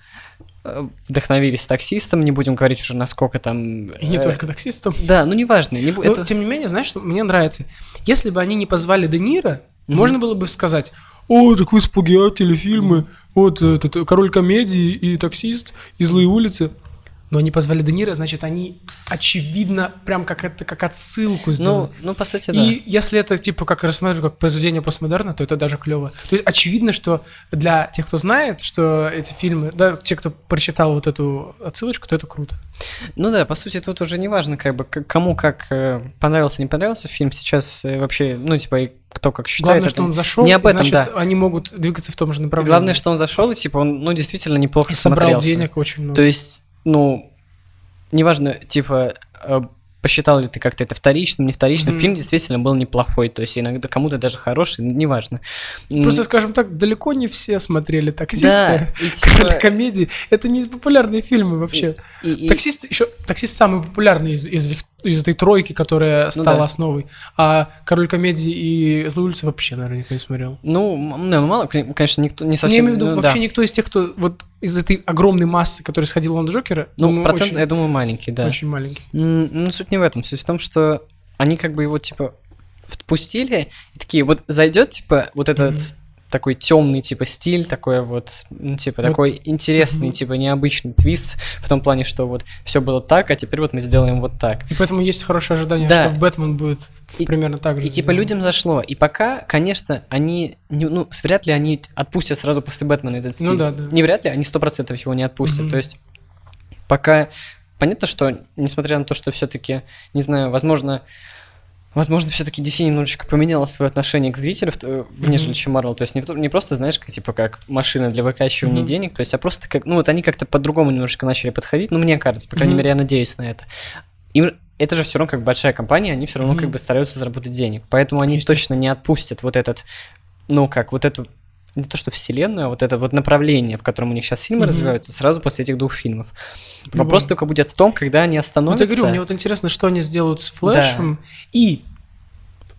э, вдохновились таксистом, не будем говорить уже, насколько там... И не э, только таксистом. Да, ну, неважно, не Но, это- тем не менее, знаешь, что мне нравится? Если бы они не позвали Де Ниро, Мгм. можно было бы сказать, о, так вы сплагиат телефильмы, вот этот король комедии и таксист, и злые улицы. Но они позвали Де Ниро, значит, они, очевидно, прям как это, как отсылку сделали. Ну, ну, по сути, да. И если это типа как рассматривать как произведение постмодерна, то это даже клево. То есть очевидно, что для тех, кто знает, что эти фильмы, да, те, кто прочитал вот эту отсылочку, то это круто. Ну да, по сути, тут уже не важно, как бы, кому как э, понравился, не понравился фильм. Сейчас э, вообще, ну, типа, и кто как считает. Главное, это что он зашел, Не об этом, значит, да. они могут двигаться в том же направлении. Главное, что он зашел, и типа он, ну, действительно неплохо и собрал смотрелся. денег очень много. То есть, ну, неважно, типа, э, посчитал ли ты как-то это вторичным, не вторичным, Мгм. фильм действительно был неплохой, то есть иногда кому-то даже хороший, неважно. Просто, скажем так, далеко не все смотрели да, таксисты. [LAUGHS] и типа, Комедии. Это не популярные фильмы вообще. и- и- Таксист еще таксист самый популярный из, из, этих- из этой тройки, которая стала Ну да. основой. А король комедии и злые улицы вообще, наверное, никто не смотрел. ну, м- ну, мало, кон- конечно, никто не Не, совсем... я имею в виду, ну, вообще да. никто из тех, кто вот из этой огромной массы, которая сходила на Джокера, Ну, думаю, процент, очень, я думаю, маленький, да. очень маленький. Ну, суть не в этом. Суть в том, что они как бы его, типа, впустили, и такие, вот зайдет, типа, вот этот Мгм. Такой темный, типа, стиль, такой вот, ну, типа, Вот. такой интересный, Мгм. типа, необычный твист, в том плане, что вот все было так, а теперь вот мы сделаем вот так. И поэтому есть хорошее ожидание, Да. что Бэтмен будет И- примерно так же. И типа сделано. людям зашло. И пока, конечно, они, не- ну, вряд ли они отпустят сразу после Бэтмена этот стиль. Ну да, да. Не вряд ли, они сто процентов его не отпустят. Мгм. То есть пока понятно, что несмотря на то, что все-таки, не знаю, возможно, возможно, все-таки DC немножечко поменяла свое отношение к зрителю, в нежели чем Marvel. То есть не, не просто, знаешь, как, типа как машина для выкачивания Мгм. денег, то есть, а просто как, ну вот они как-то по-другому немножечко начали подходить. Ну мне кажется, по крайней Мгм. мере, я надеюсь на это. Им это же все равно как большая компания, они все равно Мгм. как бы стараются заработать денег. Поэтому они точно не отпустят вот этот, ну как, вот эту не то что вселенную, а вот это вот направление, в котором у них сейчас фильмы Мгм. развиваются, сразу после этих двух фильмов. Любом. Вопрос только будет в том, когда они Вот остановятся. я говорю, мне вот интересно, что они сделают с Флэшем. И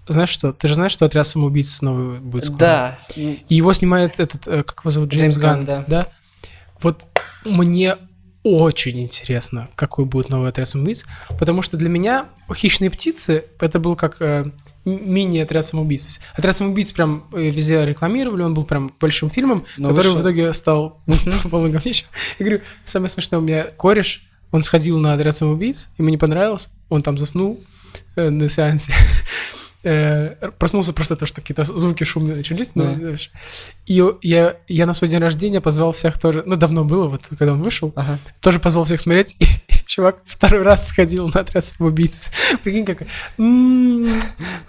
знаешь что? Ты же знаешь, что отряд самоубийц снова будет скоро? Да. И его снимает этот, э, как его зовут, Джеймс, Джеймс Ганн, Ганн, да. Вот мне очень интересно, какой будет новый отряд самоубийц, потому что для меня «Хищные птицы» это был как э, мини-отряд самоубийц. То есть Отряд самоубийц прям э, везде рекламировали, он был прям большим фильмом, Но который вышел- в итоге стал [LAUGHS] полным говнищем. Я говорю, самое смешное, у меня кореш, он сходил на отряд самоубийц, ему не понравилось, он там заснул э, на сеансе. [LAUGHS] Э, Проснулся просто то, что какие-то звуки шумные начались. ну, Да. И я, я на свой день рождения позвал всех тоже, ну, давно было, вот, когда он вышел, Ага. тоже позвал всех смотреть, и, [LAUGHS] чувак второй раз сходил на отряд самоубийц. Прикинь, как... м,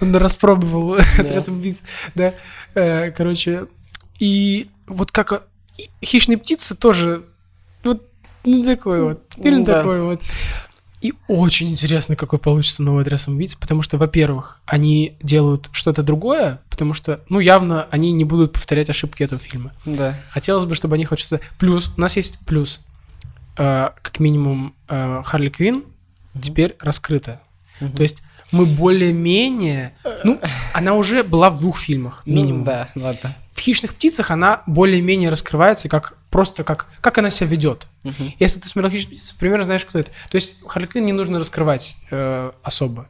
Он распробовал [LAUGHS] отряд самоубийц, да. Э, Короче, и вот как... и «Хищные птицы» тоже вот ну, такой вот, фильм такой вот. И очень интересно, какой получится новый отряд самоубийц, потому что, во-первых, они делают что-то другое, потому что, ну, явно они не будут повторять ошибки этого фильма. Да. Хотелось бы, чтобы они хоть что-то... Плюс, у нас есть плюс. Э, как минимум, э, Харли Квин теперь раскрыта. Мгм. То есть мы более-менее... Ну, [LAUGHS] она уже была в двух фильмах, Ну, минимум. да, ладно. В «Хищных птицах» она более-менее раскрывается как просто как, как она себя ведет. Мгм. Если ты смотрел «Хищных птиц», примерно знаешь, кто это. То есть Харли Квинн не нужно раскрывать э, особо.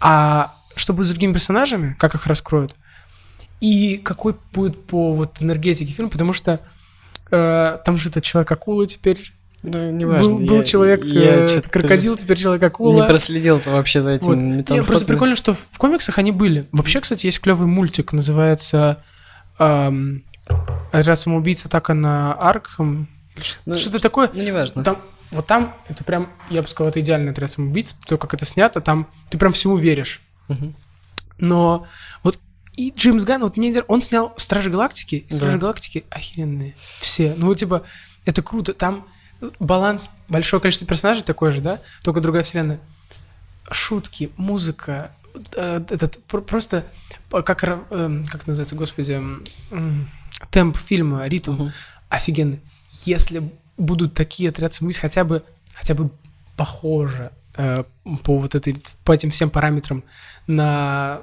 А что будет с другими персонажами, как их раскроют, и какой будет по вот энергетике фильм, потому что э, там же этот человек-акула теперь. Да, был, был человек э, крокодил, теперь Не человек-акула. проследился вообще за этим Вот. Не, метаморфозами. просто прикольно, что в, в комиксах они были. Вообще, кстати, есть клевый мультик, называется эм, «Отряд самоубийц. Атака на Аркхам». Ну, Что-то такое. Ну, неважно. Там, вот там это прям, я бы сказал, это идеальный отряд самоубийц. То, как это снято, там ты прям всему веришь. Мгм. Но вот и Джеймс Ганн, вот мне, он снял Стражи Галактики, и Стражи Да. Галактики охеренные. Все. Ну, типа, это круто. Там баланс, большое количество персонажей такой же, да? Только другая вселенная. Шутки, музыка, э, этот про- просто по- как, эм, как называется, господи, темп фильма, ритм Мгм. офигенный. Если будут такие отряд самоубийц хотя бы, хотя бы похоже э, по вот этой, по этим всем параметрам на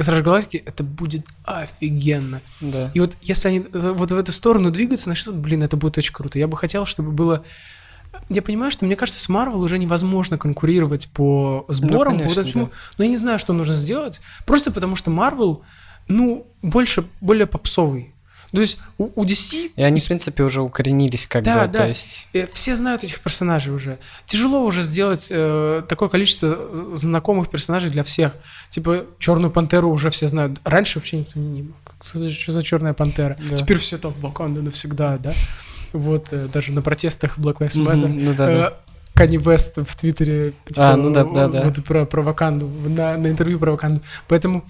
Стражи Галактики, это будет офигенно. Да. И вот если они э, вот в эту сторону двигаться начнут, блин, это будет очень круто. Я бы хотел, чтобы было... Я понимаю, что мне кажется, с Марвел уже невозможно конкурировать по сборам, по вот конечно, этому. да. Но я не знаю, что нужно сделать. Просто потому что Марвел, ну, больше, более попсовый. То есть у, у DC И они, в принципе, уже укоренились как Да, бы, да. то есть... все знают этих персонажей уже. Тяжело уже сделать э, такое количество знакомых персонажей для всех. Типа Черную пантеру уже все знают. Раньше вообще никто не мог. Что за, Черная пантера? Да. Теперь все там Wakanda навсегда, да? Вот, э, даже на протестах Black Lives Matter. Ну да, да. Канни Вест в Твиттере. типа, А, ну да, да, да. Вот про, про Ваканду, на, на интервью про Ваканду. Поэтому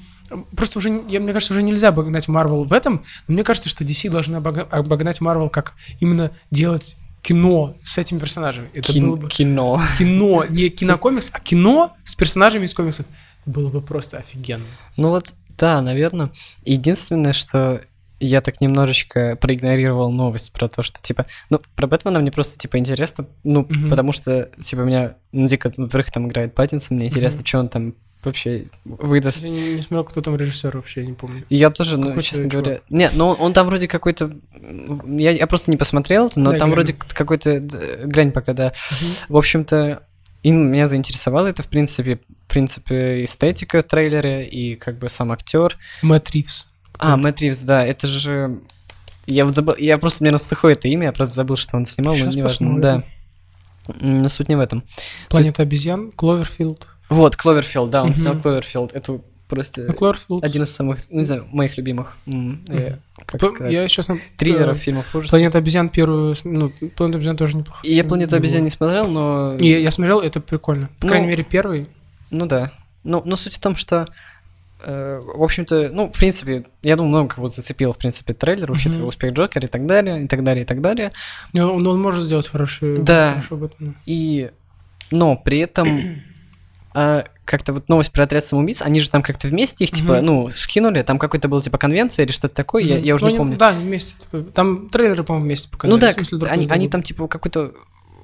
просто уже, я, мне кажется, уже нельзя обогнать Марвел в этом, но мне кажется, что DC должны обога- обогнать Марвел как именно делать кино с этими персонажами. Это Кин- было бы Кино. кино, [LAUGHS] не кинокомикс, а кино с персонажами из комиксов. Это было бы просто офигенно. Ну вот, да, наверное. Единственное, что я так немножечко проигнорировал новость про то, что, типа, ну, про Бэтмена мне просто, типа, интересно, ну, Мгм. потому что, типа, меня, ну, дико, во-первых, там играет Паттинсон, мне интересно, Мгм. что он там вообще выдаст. Кстати, не, не смотрел, кто там режиссер вообще, не помню. Я тоже, ну, Какой-то честно чувак. говоря... Не, ну, он, там вроде какой-то... Я, я просто не посмотрел но Дай там вроде какой-то... Глянь пока, да. В общем-то, и меня заинтересовало это, в принципе, в принципе, эстетика трейлера и как бы сам актер. Мэтт Ривз. А, Мэтт Ривз, да, это же... Я вот забыл, я просто мне настыхой это имя, я просто забыл, что он снимал, Щас но неважно, посмотрим. да. Но суть не в этом. Планета обезьян, Кловерфилд. Вот, Кловерфилд, да, он снял Кловерфилд, это просто Ну, Кловерфилд. один из самых, ну, не знаю, моих любимых, как сказать, Я, честно, триллеров, фильмов ужасов. Планета обезьян первую, ну, Планета обезьян тоже неплохо. Я «Планету обезьян» не смотрел, но... Я смотрел, это прикольно. По Ну, крайней мере, первый. Ну да. Ну, но суть в том, что, э, в общем-то, ну, в принципе, я думаю, много кого зацепил, в принципе, трейлер, учитывая Мгм. успех Джокера и так далее, и так далее, и так далее. Но Он, он может сделать хороший, Да. хорошего Бэтмена. И, но при этом а, как-то вот новость про отряд самоубийц, они же там как-то вместе их, типа, Мгм. ну, скинули, там какой-то был, типа, конвенция или что-то такое, я, Мгм. я уже Ну, не помню. Да, вместе. типа, там трейлеры, по-моему, вместе показали. ну да, смысле, друг они, они там, типа, какой-то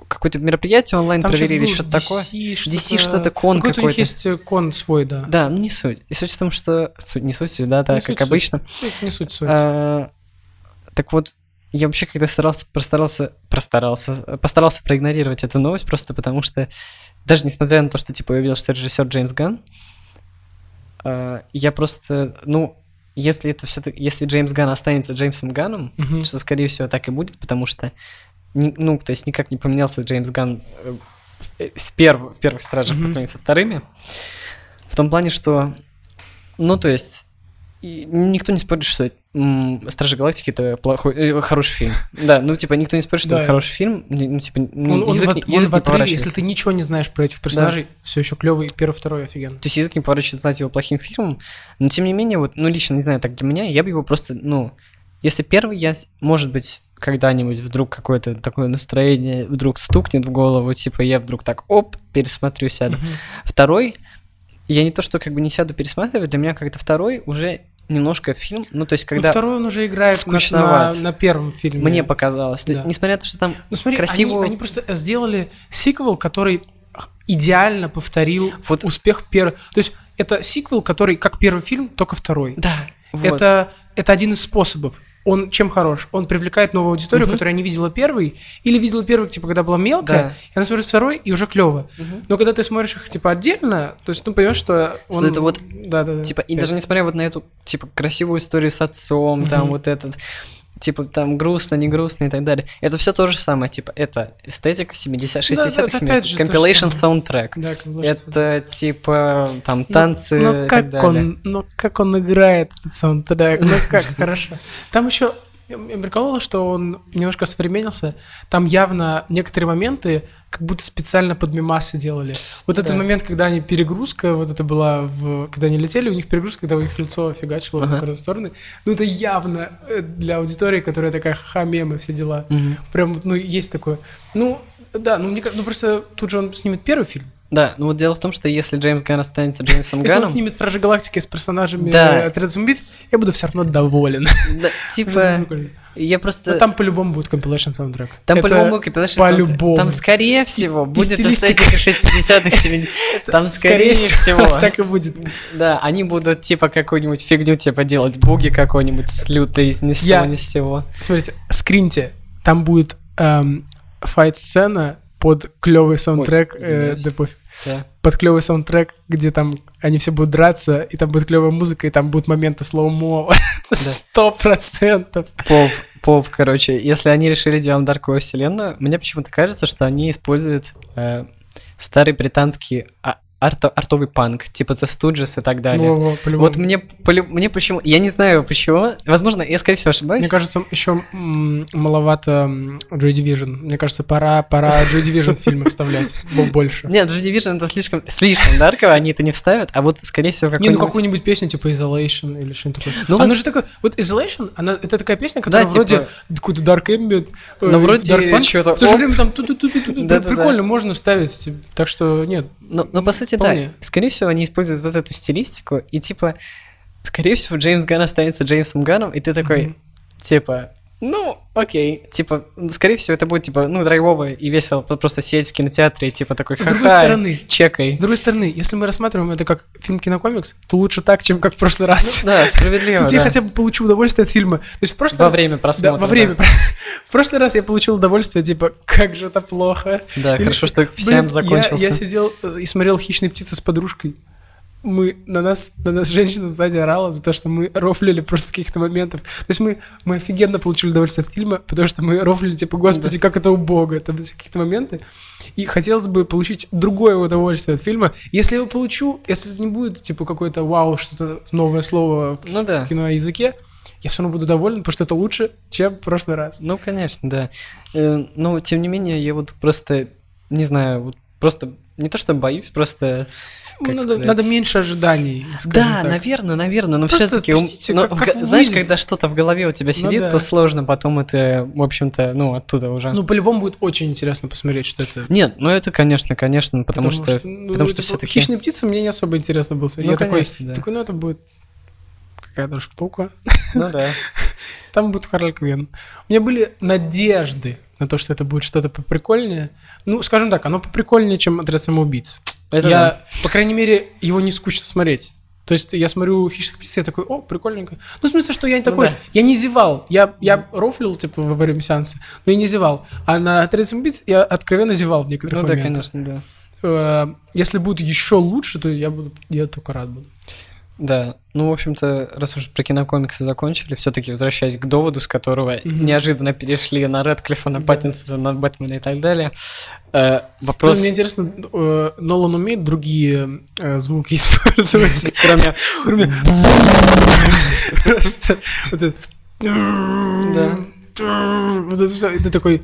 какое-то мероприятие онлайн Там проверили, был что-то такое. DC, DC что-то, кон Какой-то у них какой-то. есть э, кон свой, да. Да, ну не суть. И суть в том, что... Суть, не суть, да, да, Не как суть, суть. обычно. Суть Не суть, суть. А, так вот, я вообще когда старался, простарался, простарался, постарался проигнорировать эту новость, просто потому что, даже несмотря на то, что, типа, я увидел, что режиссер Джеймс Ганн, а, я просто, ну, если это все таки если Джеймс Ганн останется Джеймсом Ганном, Мгм. что, скорее всего, так и будет, потому что, ну, то есть никак не поменялся Джеймс Ганн э, э, с перв- в первых стражах Мгм. по сравнению со вторыми. В том плане, что, ну, то есть, и никто не спорит, что Стражи Галактики это плохой, э, хороший фильм. Да, ну, типа, никто не спорит, что Да. это хороший фильм. Ну, типа, ну, Он, он язык, не- в отрыве, если ты ничего не знаешь про этих персонажей, все еще клевый, первый, второй офигенно. То есть язык не поворачивается знать его плохим фильмом, но тем не менее, вот, ну, лично, не знаю, так для меня, я бы его просто, ну, если первый я, может быть, когда-нибудь вдруг какое-то такое настроение вдруг стукнет в голову, типа, я вдруг так, оп, пересмотрю, сяду. Второй, я не то, что как бы не сяду пересматривать, для меня как-то второй уже немножко фильм, ну, то есть, Ну, когда второй он уже играет на, на, скучноват. на первом фильме. мне показалось, то есть, Да. несмотря на то, что там Ну смотри, красиво- они, они просто сделали сиквел, который идеально повторил Вот. успех первого. То есть это сиквел, который как первый фильм, только второй. Да, вот. Это, это один из способов. Он чем хорош? Он привлекает новую аудиторию, Мгм. которая не видела первый, или видела первый, типа, когда была мелкая, Да. и она смотрит второй, и уже клево. Мгм. Но когда ты смотришь их, типа, отдельно, то есть, ну, понимаешь, что он... Что это вот, Да, да, да. Типа, и даже несмотря вот на эту, типа, красивую историю с отцом, там Мгм. вот этот, типа, там грустно, не грустно и так далее. Это все то же самое, типа, это эстетика 70 Да, да, 60-х, это 70-х, опять же то же compilation. Да, что- Это, типа, там, Ну, танцы ну, и как так далее. он, ну как он играет этот саундтрек, ну как [LAUGHS] хорошо. Там еще я прикололо, что он немножко современнился. Там явно некоторые моменты как будто специально под мемасы делали. Вот этот Да. момент, когда они перегрузка, вот это была, в, когда они летели, у них перегрузка, когда у них лицо фигачило Ага. в разные стороны. Ну это явно э, для аудитории, которая такая ха-ха, мемы, все дела. Мгм. Прям, ну есть такое. Ну, да, ну мне ну просто тут же он снимет первый фильм. Да, ну вот дело в том, что если Джеймс Ганн останется Джеймсом Если он Ганном, снимет Стражи Галактики с персонажами Да. Отряда самоубийц, я буду все равно доволен. да, [LAUGHS] типа, я Но просто... там по-любому будет compilation саундтрек. Там по-любому compilation по-любому. soundtrack. Там, скорее всего, будет стилистика. эстетика 60-х, 70-х. Там, скорее всего, [LAUGHS] так и будет. Да, они будут типа какую-нибудь фигню типа делать, буги какой-нибудь с лютой, ни с того, ни с сего. Смотрите, скриньте, там будет эм, fight -сцена под клевый саундтрек, Ой, э, извиняюсь. да под клевый саундтрек, где там они все будут драться, и там будет клевая музыка, и там будут моменты slow-mo. [LAUGHS] Сто процентов. Пов, Пов, короче, если они решили делать dark овую вселенную, мне почему-то кажется, что они используют э, старый британский а- арто- артовый панк, типа The Stooges и так далее. Во-во, по-любому. Вот мне, полю- мне почему, я не знаю почему, возможно, я, скорее всего, ошибаюсь. Мне кажется, еще м, маловато Joy Division. Мне кажется, пора, пора Joy Division фильмы вставлять бо- больше. [LAUGHS] Нет, Joy Division это слишком, слишком дарково, они это не вставят, а вот, скорее всего, Не, ну какую-нибудь песню типа Isolation или что-нибудь такое. Ну, она же такой, вот Isolation, она, это такая песня, которая вроде типа- какой-то Dark Ambient, э, Ну, вроде Dark Punk, в то же время там прикольно, можно ставить, типа, так что нет. Ну, ну, по сути, Вполне. да. Скорее всего, они используют вот эту стилистику, и типа, скорее всего, Джеймс Ганн останется Джеймсом Ганном, и ты такой, Мгм. типа, ну, окей, типа, скорее всего, это будет, типа, ну, драйвово и весело просто сидеть в кинотеатре, типа, такой, С другой стороны, чекай. С другой стороны, если мы рассматриваем это как фильм кинокомикс, то лучше так, чем как в прошлый раз. Да, справедливо, Тут я хотя бы получу удовольствие от фильма. То есть в прошлый Во раз- время Да, просмотра. во время. [LAUGHS] В прошлый раз я получил удовольствие, типа, как же это плохо. Да, Или, хорошо, что сеанс закончился. Я, сидел э, и смотрел «Хищные птицы» с подружкой. Мы, на нас, на нас женщина сзади орала за то, что мы рофлили просто с каких-то моментов. То есть мы, мы офигенно получили удовольствие от фильма, потому что мы рофлили, типа, господи, как это убого. Это какие-то моменты. И хотелось бы получить другое удовольствие от фильма. Если я его получу, если это не будет, типа, какое-то вау, что-то новое слово в Ну да. в киноязыке, я все равно буду доволен, потому что это лучше, чем в прошлый раз. Ну, конечно, да. Э, Но, тем не менее, я вот просто, не знаю, вот просто, не то что боюсь, просто... Ну, надо, сказать? надо меньше ожиданий. Да, так. наверное, наверное, но все-таки, отпустите, как- как знаешь, когда что-то в голове у тебя сидит, да. то сложно потом это, в общем-то, ну, оттуда уже. Ну, по-любому будет очень интересно посмотреть, что это. Нет, ну это, конечно, конечно, потому, что, ну, потому что типа, все-таки... Хищные птицы мне не особо интересно было смотреть. Ну, я конечно, такой, да. такой, ну это будет какая-то штука. Ну да. [LAUGHS] Там будет Харли Квинн. У меня были надежды на то, что это будет что-то поприкольнее. Ну, скажем так, оно поприкольнее, чем «Отряд самоубийц». Это я, да. по крайней мере, его не скучно смотреть. То есть я смотрю «Хищных птиц», я такой, о, прикольненько. Ну, в смысле, что я не Ну такой, да. я не зевал. Я, я рофлил, типа, во время сеанса, но я не зевал. А на «Отряд самоубийц» я откровенно зевал в некоторых Ну да, моментах. конечно, да. Э, Если будет еще лучше, то я буду, я только рад буду. Да, ну, в общем-то, раз уж про кинокомиксы закончили, все-таки возвращаясь к доводу, с которого Мгм. неожиданно перешли на Рэдклиффа, на. Паттинсона, на Бэтмена и так далее. Э, вопрос, Мне интересно, э, Нолан умеет другие э, звуки [LAUGHS] использовать, кроме... кроме... [LAUGHS] Просто вот это... Да. [LAUGHS] Вот это всё, и ты такой,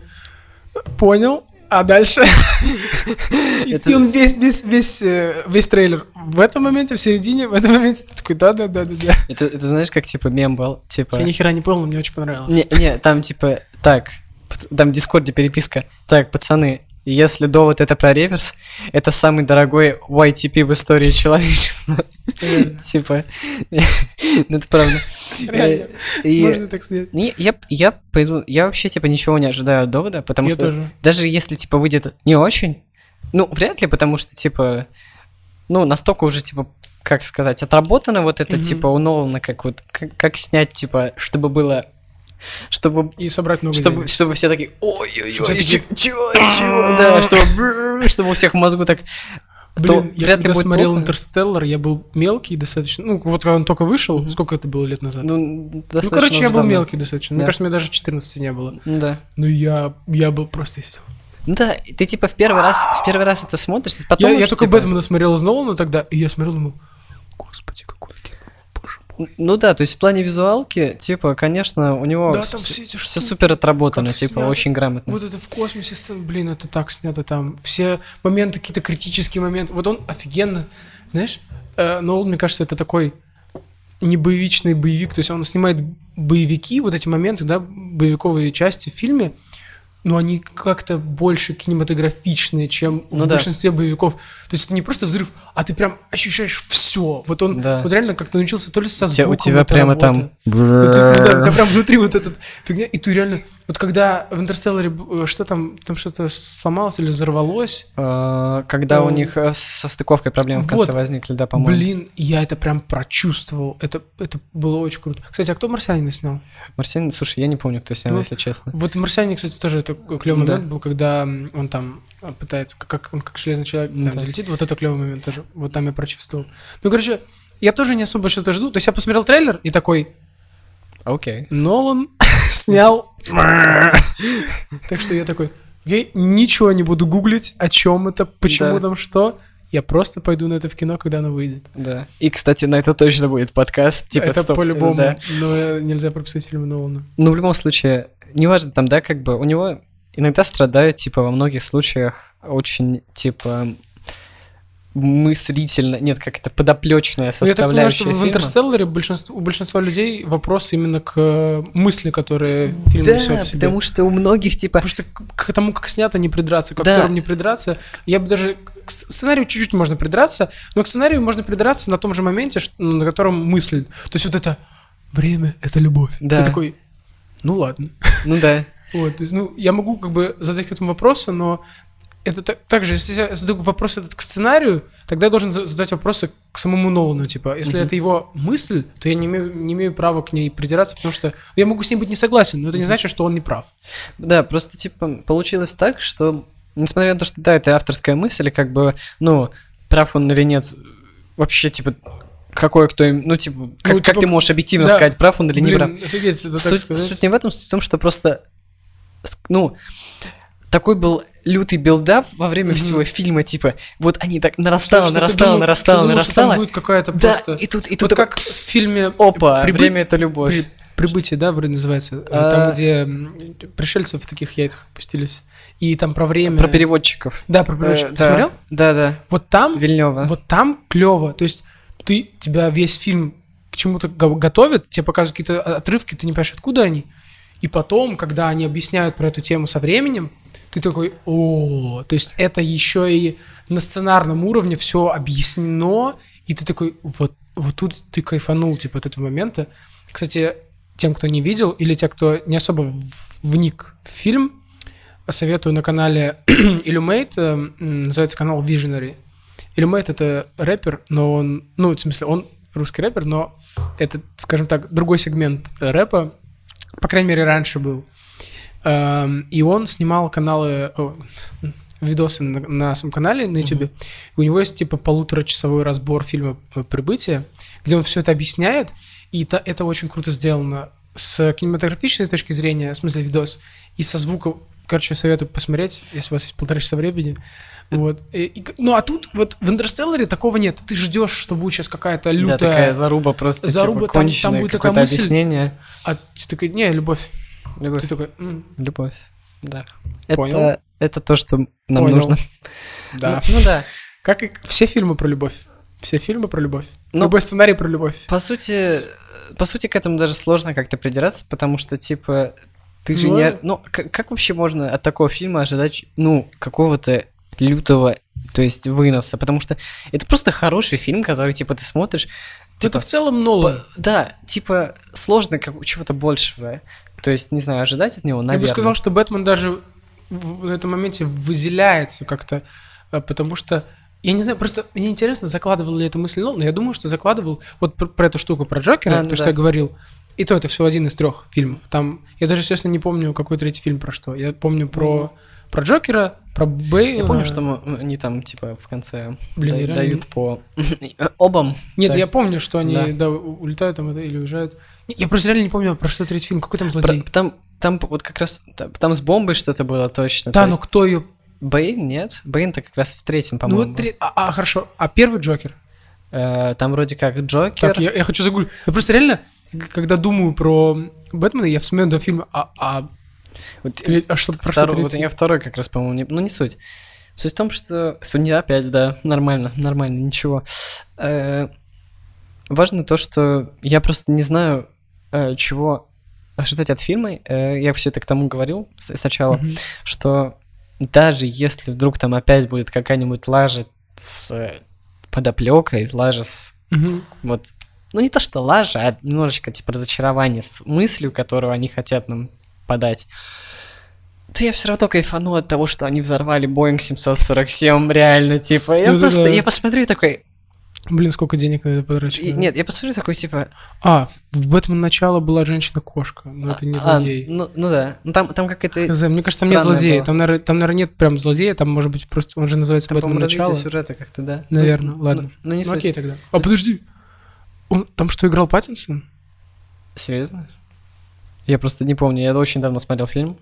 понял, а дальше? [LAUGHS] И он весь, весь, весь, э, весь трейлер в этом моменте, в середине, в этом моменте ты такой, да-да-да-да-да. Это, это знаешь, как, типа, мем был? Типа... Я ни хера не понял, но мне очень понравилось. Не, не, там типа, так, там в Дискорде переписка. Так, пацаны, если довод это про реверс, это самый дорогой YTP в истории [LAUGHS] человечества. Типа, [LAUGHS] ну это правда. Можно так сказать. Я, пойду, я вообще, типа, ничего не ожидаю от довода, потому что даже если, типа, выйдет не очень, ну, вряд ли, потому что, типа, ну, настолько уже, типа, как сказать, отработано вот это, типа, у Нолана, как вот, как, как снять, типа, чтобы было, чтобы И собрать много чтобы, денег. чтобы все такие, ой-ой-ой, такие, чё, чё, да, чтобы, чтобы у всех в мозгу так, Блин, я когда смотрел. «Интерстеллар», я был мелкий достаточно. Ну, вот когда он только вышел, сколько это было лет назад? Ну, Ну, короче, я был мелкий достаточно. Мне кажется, мне даже 14 не было. Ну, Да. Но я, я был просто... Ну да, ты типа в первый раз, в первый раз это смотришь, потом я, я только типа, Бэтмена смотрел из Нолана тогда, и я смотрел, думал, господи, мой. Ну да, то есть в плане визуалки, типа, конечно, у него Да, там все эти все супер отработано, как типа, снято. очень грамотно. Вот это в космосе блин, это так снято там. Все моменты, какие-то критические моменты. Вот он офигенно, знаешь, э, Нолан, мне кажется, это такой не боевичный боевик, то есть он снимает боевики, вот эти моменты, да, боевиковые части в фильме, но они как-то больше кинематографичные, чем Ну в да. большинстве боевиков. То есть это не просто взрыв, а ты прям ощущаешь все. Вот он, Да. вот реально как-то научился то ли со У тебя- звуком. у тебя прямо работа. там... Ну, ты- ну да, у тебя прям внутри вот этот фигня, и ты реально... Вот когда в Интерстелларе, э, что там, там что-то сломалось или взорвалось, Э, Когда у Э, них э, со стыковкой проблемы в конце возникли, да, по-моему. блин, я это прям прочувствовал. Это, это было очень круто. Кстати, а кто «Марсианина» снял? Марсианин, слушай, я не помню, кто снял, Ну, если честно. Вот «Марсианин», кстати, тоже это клевый Да. момент был, когда он там пытается, как- он как железный человек там Да. летит, вот это клевый момент тоже. Вот там я прочувствовал. Ну, короче, я тоже не особо что-то жду. То есть я посмотрел трейлер и такой, Окей. Нолан [LAUGHS] снял. Так что я такой, окей, ничего не буду гуглить, о чем это, почему там что. Я просто пойду на это в кино, когда оно выйдет. Да. И, кстати, на это точно будет подкаст. Типа, это стоп, по-любому. да. Но нельзя пропустить фильм Нолана. Ну, в любом случае, неважно там, да, как бы, у него иногда страдает, типа, во многих случаях очень, типа, мыслительно, нет, как это, подоплечная Ну, Я так понимаю, составляющая что в. «Интерстелларе» большинство, у большинства людей вопрос именно к э, мысли, которые фильм Да, несет в себе. потому что у многих, типа, Потому что к к тому, как снято, не придраться, к Да. актерам не придраться. Я бы даже... К с- сценарию чуть-чуть можно придраться, но к сценарию можно придраться на том же моменте, что- на котором мысль. То есть вот это время — это любовь. Да. Ты такой, ну ладно. ну да, [LAUGHS] Вот, то есть, ну, я могу как бы задать к этому вопросы, но это так, так же, если я задаю вопрос этот к сценарию, тогда я должен за- задать вопросы к самому Нолану, типа, если Мгм. это его мысль, то я не имею, не имею права к ней придираться, потому что я могу с ней быть не согласен, но это не значит, что он не прав. Да, просто, типа, получилось так, что, несмотря на то, что, да, это авторская мысль, и как бы, ну, прав он или нет, вообще, типа, какой кто им, ну, типа, как, Ну, как типа, ты можешь объективно да, сказать, прав он или не прав? Блин, офигеть, это так Суть, сказать. суть не в этом, суть в том, что просто, ну, такой был лютый build-up во время Мгм. всего фильма, типа, вот они так нарастало, ты нарастало, думал- нарастало, думал, нарастало. будет какая-то Да, просто... и тут, и Вот тут как в фильме опа, «Прибыть- время это любовь. При- Прибытие, да, вроде называется. э, А. Там, где пришельцы в таких яйцах опустились. И там про время. Про переводчиков. Да, про переводчиков. Э, Ты да. смотрел? Да, да. Вот там, Вильнева. вот там клево. То есть ты, тебя весь фильм к чему-то го- готовит, тебе показывают какие-то отрывки, ты не понимаешь, откуда они. И потом, когда они объясняют про эту тему со временем, ты такой, о, то есть это еще и на сценарном уровне все объяснено, и ты такой, вот, вот тут ты кайфанул, типа, от этого момента. Кстати, тем, кто не видел, или те, кто не особо вник в фильм, советую на канале [CLEARS THROAT] Illumate, э, м, называется канал Visionary. Illumate — это рэпер, но он, ну, в смысле, он русский рэпер, но это, скажем так, другой сегмент рэпа, по крайней мере, раньше был. Эм, И он снимал каналы, видосы на, на своем канале на YouTube. И у него есть типа полуторачасовой разбор фильма э, «Прибытие», где он все это объясняет, и это очень круто сделано с кинематографичной точки зрения, в смысле видос, и со звуком. Короче, советую посмотреть, если у вас есть полтора часа времени. Вот. И- и ну, а тут вот в «Интерстелларе» такого нет. Ты ждешь, что будет сейчас какая-то лютая... Да, такая заруба просто, заруба, типа, там- там будет какое-то мысль. объяснение. А ты такой, не, любовь. Любовь. Ты такой, «М, Любовь. Да. Понял. Это, это то, что нам Понял. нужно. да. Ну, ну да. Как и все фильмы про любовь. Все фильмы про любовь. Ну, Любой сценарий про любовь. По сути, по сути, к этому даже сложно как-то придираться, потому что, типа, ты же Ну, не... Ну, как, как вообще можно от такого фильма ожидать, ну, какого-то лютого, то есть, выноса? Потому что это просто хороший фильм, который, типа, ты смотришь... Ну, Типа, это в целом Нолан. по- да, типа, сложно как, чего-то большего. То есть, не знаю, ожидать от него, Я наверное. бы сказал, что Бэтмен даже в этом моменте выделяется как-то, э, потому что я не знаю, просто мне интересно, закладывал ли эту мысль но я думаю, что закладывал вот про, про эту штуку, про Джокера, А, ну то, что да. я говорил. И то это всего один из трех фильмов. Там, я даже, честно, не помню, какой третий фильм про что. Я помню про, про Джокера, про Бэйла. Я помню, что мы- они там, типа, в конце Блин, да- я реально дают по [LAUGHS] обам. Нет, Так. я помню, что они Да. да, улетают там или уезжают. Я просто реально не помню, про что третий фильм, какой там Про- злодей. Там, там вот как раз, там, там с бомбой что-то было точно. да, то но есть- кто ее... Бэйн, нет? Бэйн-то как раз в третьем, Ну по-моему. вот три- а, а, хорошо, а первый Джокер? Э, там вроде как Джокер. Так, я, я хочу загуглить. Я просто реально, когда думаю про Бэтмена, я вспоминаю до фильма, а, а, Вот, треть- а что, про второй, вот я второй как раз, по-моему, не, ну не суть. Суть в том, что... Суть опять, да, нормально, нормально, ничего. Э, важно то, что я просто не знаю, э, чего ожидать от фильма. Э, я все это к тому говорил сначала. Мгм. что даже если вдруг там опять будет какая-нибудь лажа с подоплекой, лажа с Мгм. вот, ну не то что лажа, а немножечко типа разочарование с мыслью, которую они хотят нам подать, то я все равно кайфану от того, что они взорвали Boeing 747, реально, типа, я Ну, просто, да. я посмотрю такой, Блин, сколько денег на это и- нет, я посмотрю такой, типа, А, в Бэтмен начало была женщина-кошка, но это не а, злодей. ну, ну да, ну там, там как это Хз, мне кажется, там нет злодея. было. Там, наверное, там, наверное, нет прям злодея, там, может быть, просто он же называется Там, Бэтмен начало. сюжета как-то, да? Наверное, Ну, ладно. Ну, ну, не Ну, окей тогда. А подожди. Он там что, играл Паттинсон? Серьезно? Я просто не помню, я очень давно смотрел фильм.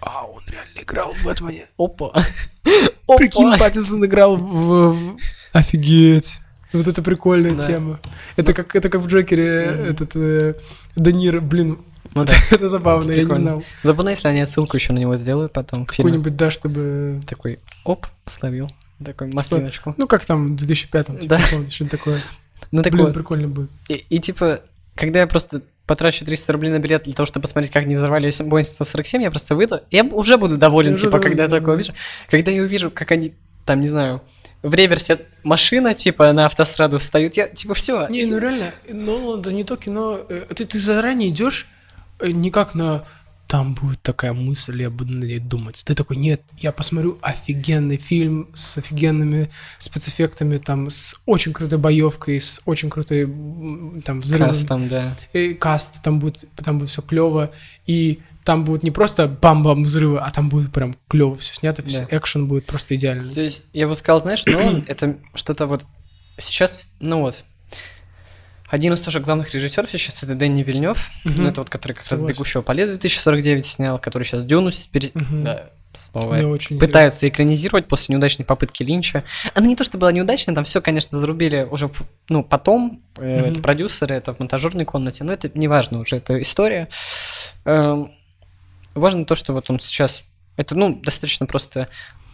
А, он реально играл в Бэтмене. Опа. [LAUGHS] опа. Прикинь, Паттинсон играл в- Офигеть. Вот это прикольная Да. тема. Это как, это как в Джокере Мгм. этот э, Де Ниро, блин, Ну [LAUGHS] да. это забавно, я не знал. Забавно, если они отсылку еще на него сделают потом. Какой-нибудь, да, чтобы... Такой, оп, словил. Такой маслиночку. Ну, как там в 2005-м, типа, Да. что-то такое. Ну так Блин, вот. прикольно будет. И, и, типа, когда я просто потрачу 300 рублей на билет для того, чтобы посмотреть, как они взорвали Boeing 147, я просто выйду. Я уже буду доволен, уже типа, доволен, когда я да, такое да. увижу. Когда я увижу, как они, там, не знаю, в реверсе машина, типа, на автостраду встают, я, типа, все. Не, ну реально, ну, это не то кино. э, Ты, ты заранее идешь не как на там будет такая мысль, я буду на ней думать. Ты такой, нет, я посмотрю офигенный фильм с офигенными спецэффектами, там, с очень крутой боевкой, с очень крутой там взрывом. Кастом, да. И каст, там будет, там будет все клево, и там будет не просто бам-бам взрывы, а там будет прям клево все снято, все, Да. экшен будет просто идеальный. То есть, я бы сказал, знаешь, ну, [CLEARS THROAT] это что-то вот... Сейчас, ну вот, один из тоже главных режиссеров сейчас это Дэнни Вильнев, ну, это вот, который как раз. «Бегущего по лезвию» 2049 снял, который сейчас «Дюну» пере- да, снова Мне очень пытается экранизировать после неудачной попытки Линча. Она не то, что была неудачной, там все, конечно, зарубили уже, ну, потом, э, это продюсеры, это в монтажерной комнате, но это не важно уже, это история. Важно то, что вот он сейчас, это, ну, достаточно просто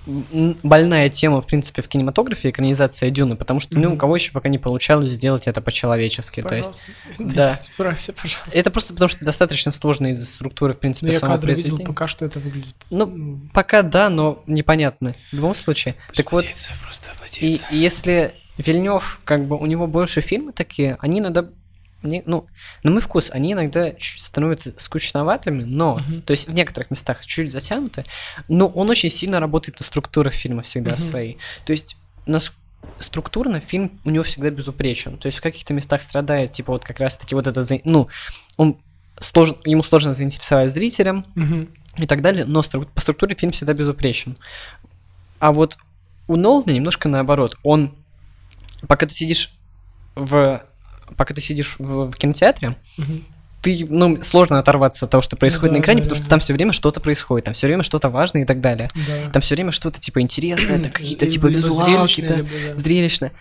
больная тема, в принципе, в кинематографе, экранизация Дюны, потому что ни у кого еще пока не получалось сделать это по-человечески. То есть Пожалуйста, [LAUGHS] да. [LAUGHS] справься, пожалуйста. это просто потому, что достаточно сложно из-за структуры, в Ну, принципе, я самого кадры видел, произведения. пока что это выглядит. Ну, Пока да, но непонятно. В любом случае. так вот, Надеяться, просто и, надеяться. и если Вильнев, как бы, у него больше фильмы такие, они иногда, не- ну, на мой вкус, они иногда чуть становятся скучноватыми, но, Мгм. то есть в некоторых местах чуть затянуты, но он очень сильно работает на структурах фильма всегда Мгм. своей. То есть нас структурно фильм у него всегда безупречен. То есть в каких-то местах страдает, типа вот как раз-таки вот это, ну, он сложен, ему сложно заинтересовать зрителям, Мгм. и так далее, но стру- по структуре фильм всегда безупречен. А вот у Нолана немножко наоборот. Он, пока ты сидишь в, пока ты сидишь в, в кинотеатре, Мгм. ты, ну, сложно оторваться от того, что происходит да, на экране, да, потому да, что да. там все время что-то происходит, там все время что-то важное и так далее. Да. Там все время что-то типа интересное, это какие-то типа визуалки, да, да. зрелищное.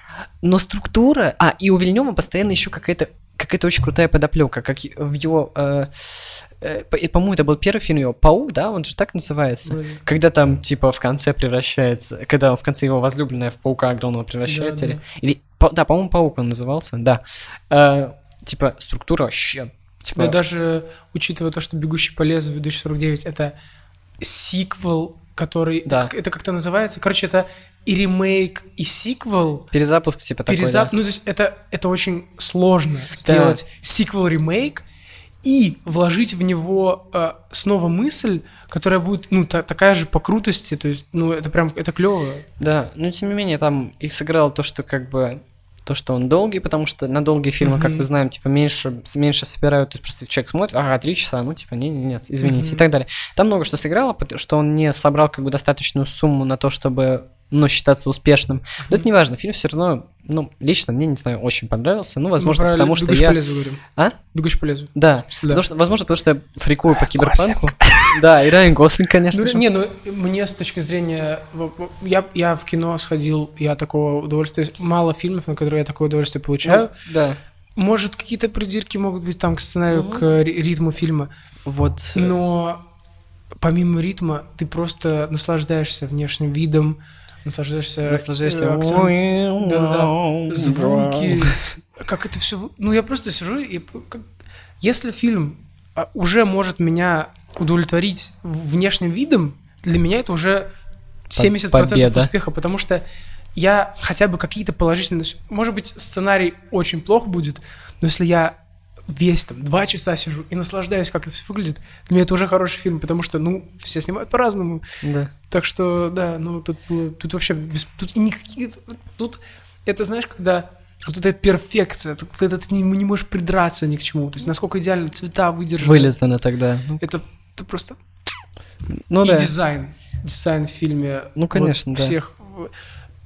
Но структура, а и у Вильнева постоянно еще какая-то какая-то очень крутая подоплека, как в его, э, э, по-моему, это был первый фильм его Паук, да, он же так называется. Вроде. Когда там, типа, в конце превращается, когда в конце его возлюбленная в паука огромного превращается, Да, или, или по- да, по-моему, паук он назывался, да. Э, типа, структура вообще, типа, Да даже учитывая то, что «Бегущий по лезвию» 2049 — это сиквел, который... Да. Это как-то называется? Короче, это и ремейк, и сиквел. перезапуск, типа, такой, Перезап... да. Ну, то есть это, это очень сложно сделать сиквел-ремейк и вложить в него э, снова мысль, которая будет, ну, та- такая же по крутости, то есть, ну, это прям, это клево. Да, но тем не менее, там их сыграло то, что как бы то, что он долгий, потому что на долгие фильмы, как Мгм. мы знаем, типа меньше, меньше собирают, то есть просто человек смотрит, ага, три часа, ну типа, не, не, нет, извините, Мгм. и так далее. Там много что сыграло, что он не собрал как бы достаточную сумму на то, чтобы, ну, считаться успешным. Но это не важно, фильм все равно, ну, лично мне, не знаю, очень понравился, ну, возможно, Мы потому что «Бегущий я... лезвию» говорим. А? «Бегущий по лезвию». Да, Да. потому что, возможно, потому что я фрикую по киберпанку. [LAUGHS] Да, и Райан Гослинг, конечно Ну, же. не, ну мне с точки зрения... Я, я в кино сходил, я такого удовольствия... Мало фильмов, на которые я такое удовольствие получаю. Ну, Да, Может, какие-то придирки могут быть там к сценарию, к ри- ритму фильма. вот... Но помимо ритма, ты просто наслаждаешься внешним видом, наслаждаешься... Наслаждаешься. актером. Да-да-да. Звуки. Как это все... Ну, я просто сижу и... Если фильм а, уже может меня удовлетворить внешним видом, для меня это уже 70% победа. успеха, потому что я хотя бы какие-то положительные... Может быть, сценарий очень плох будет, но если я весь там два часа сижу и наслаждаюсь, как это все выглядит, для меня это уже хороший фильм, потому что, ну, все снимают по-разному. Да. Так что, да, ну тут было, тут вообще без, тут никакие, тут это знаешь, когда вот эта перфекция, это ты не, не можешь придраться ни к чему, то есть насколько идеально цвета выдержаны. Вылизано тогда. Ну, Это, это просто Ну и да. дизайн, дизайн в фильме. Ну, вот конечно, да. всех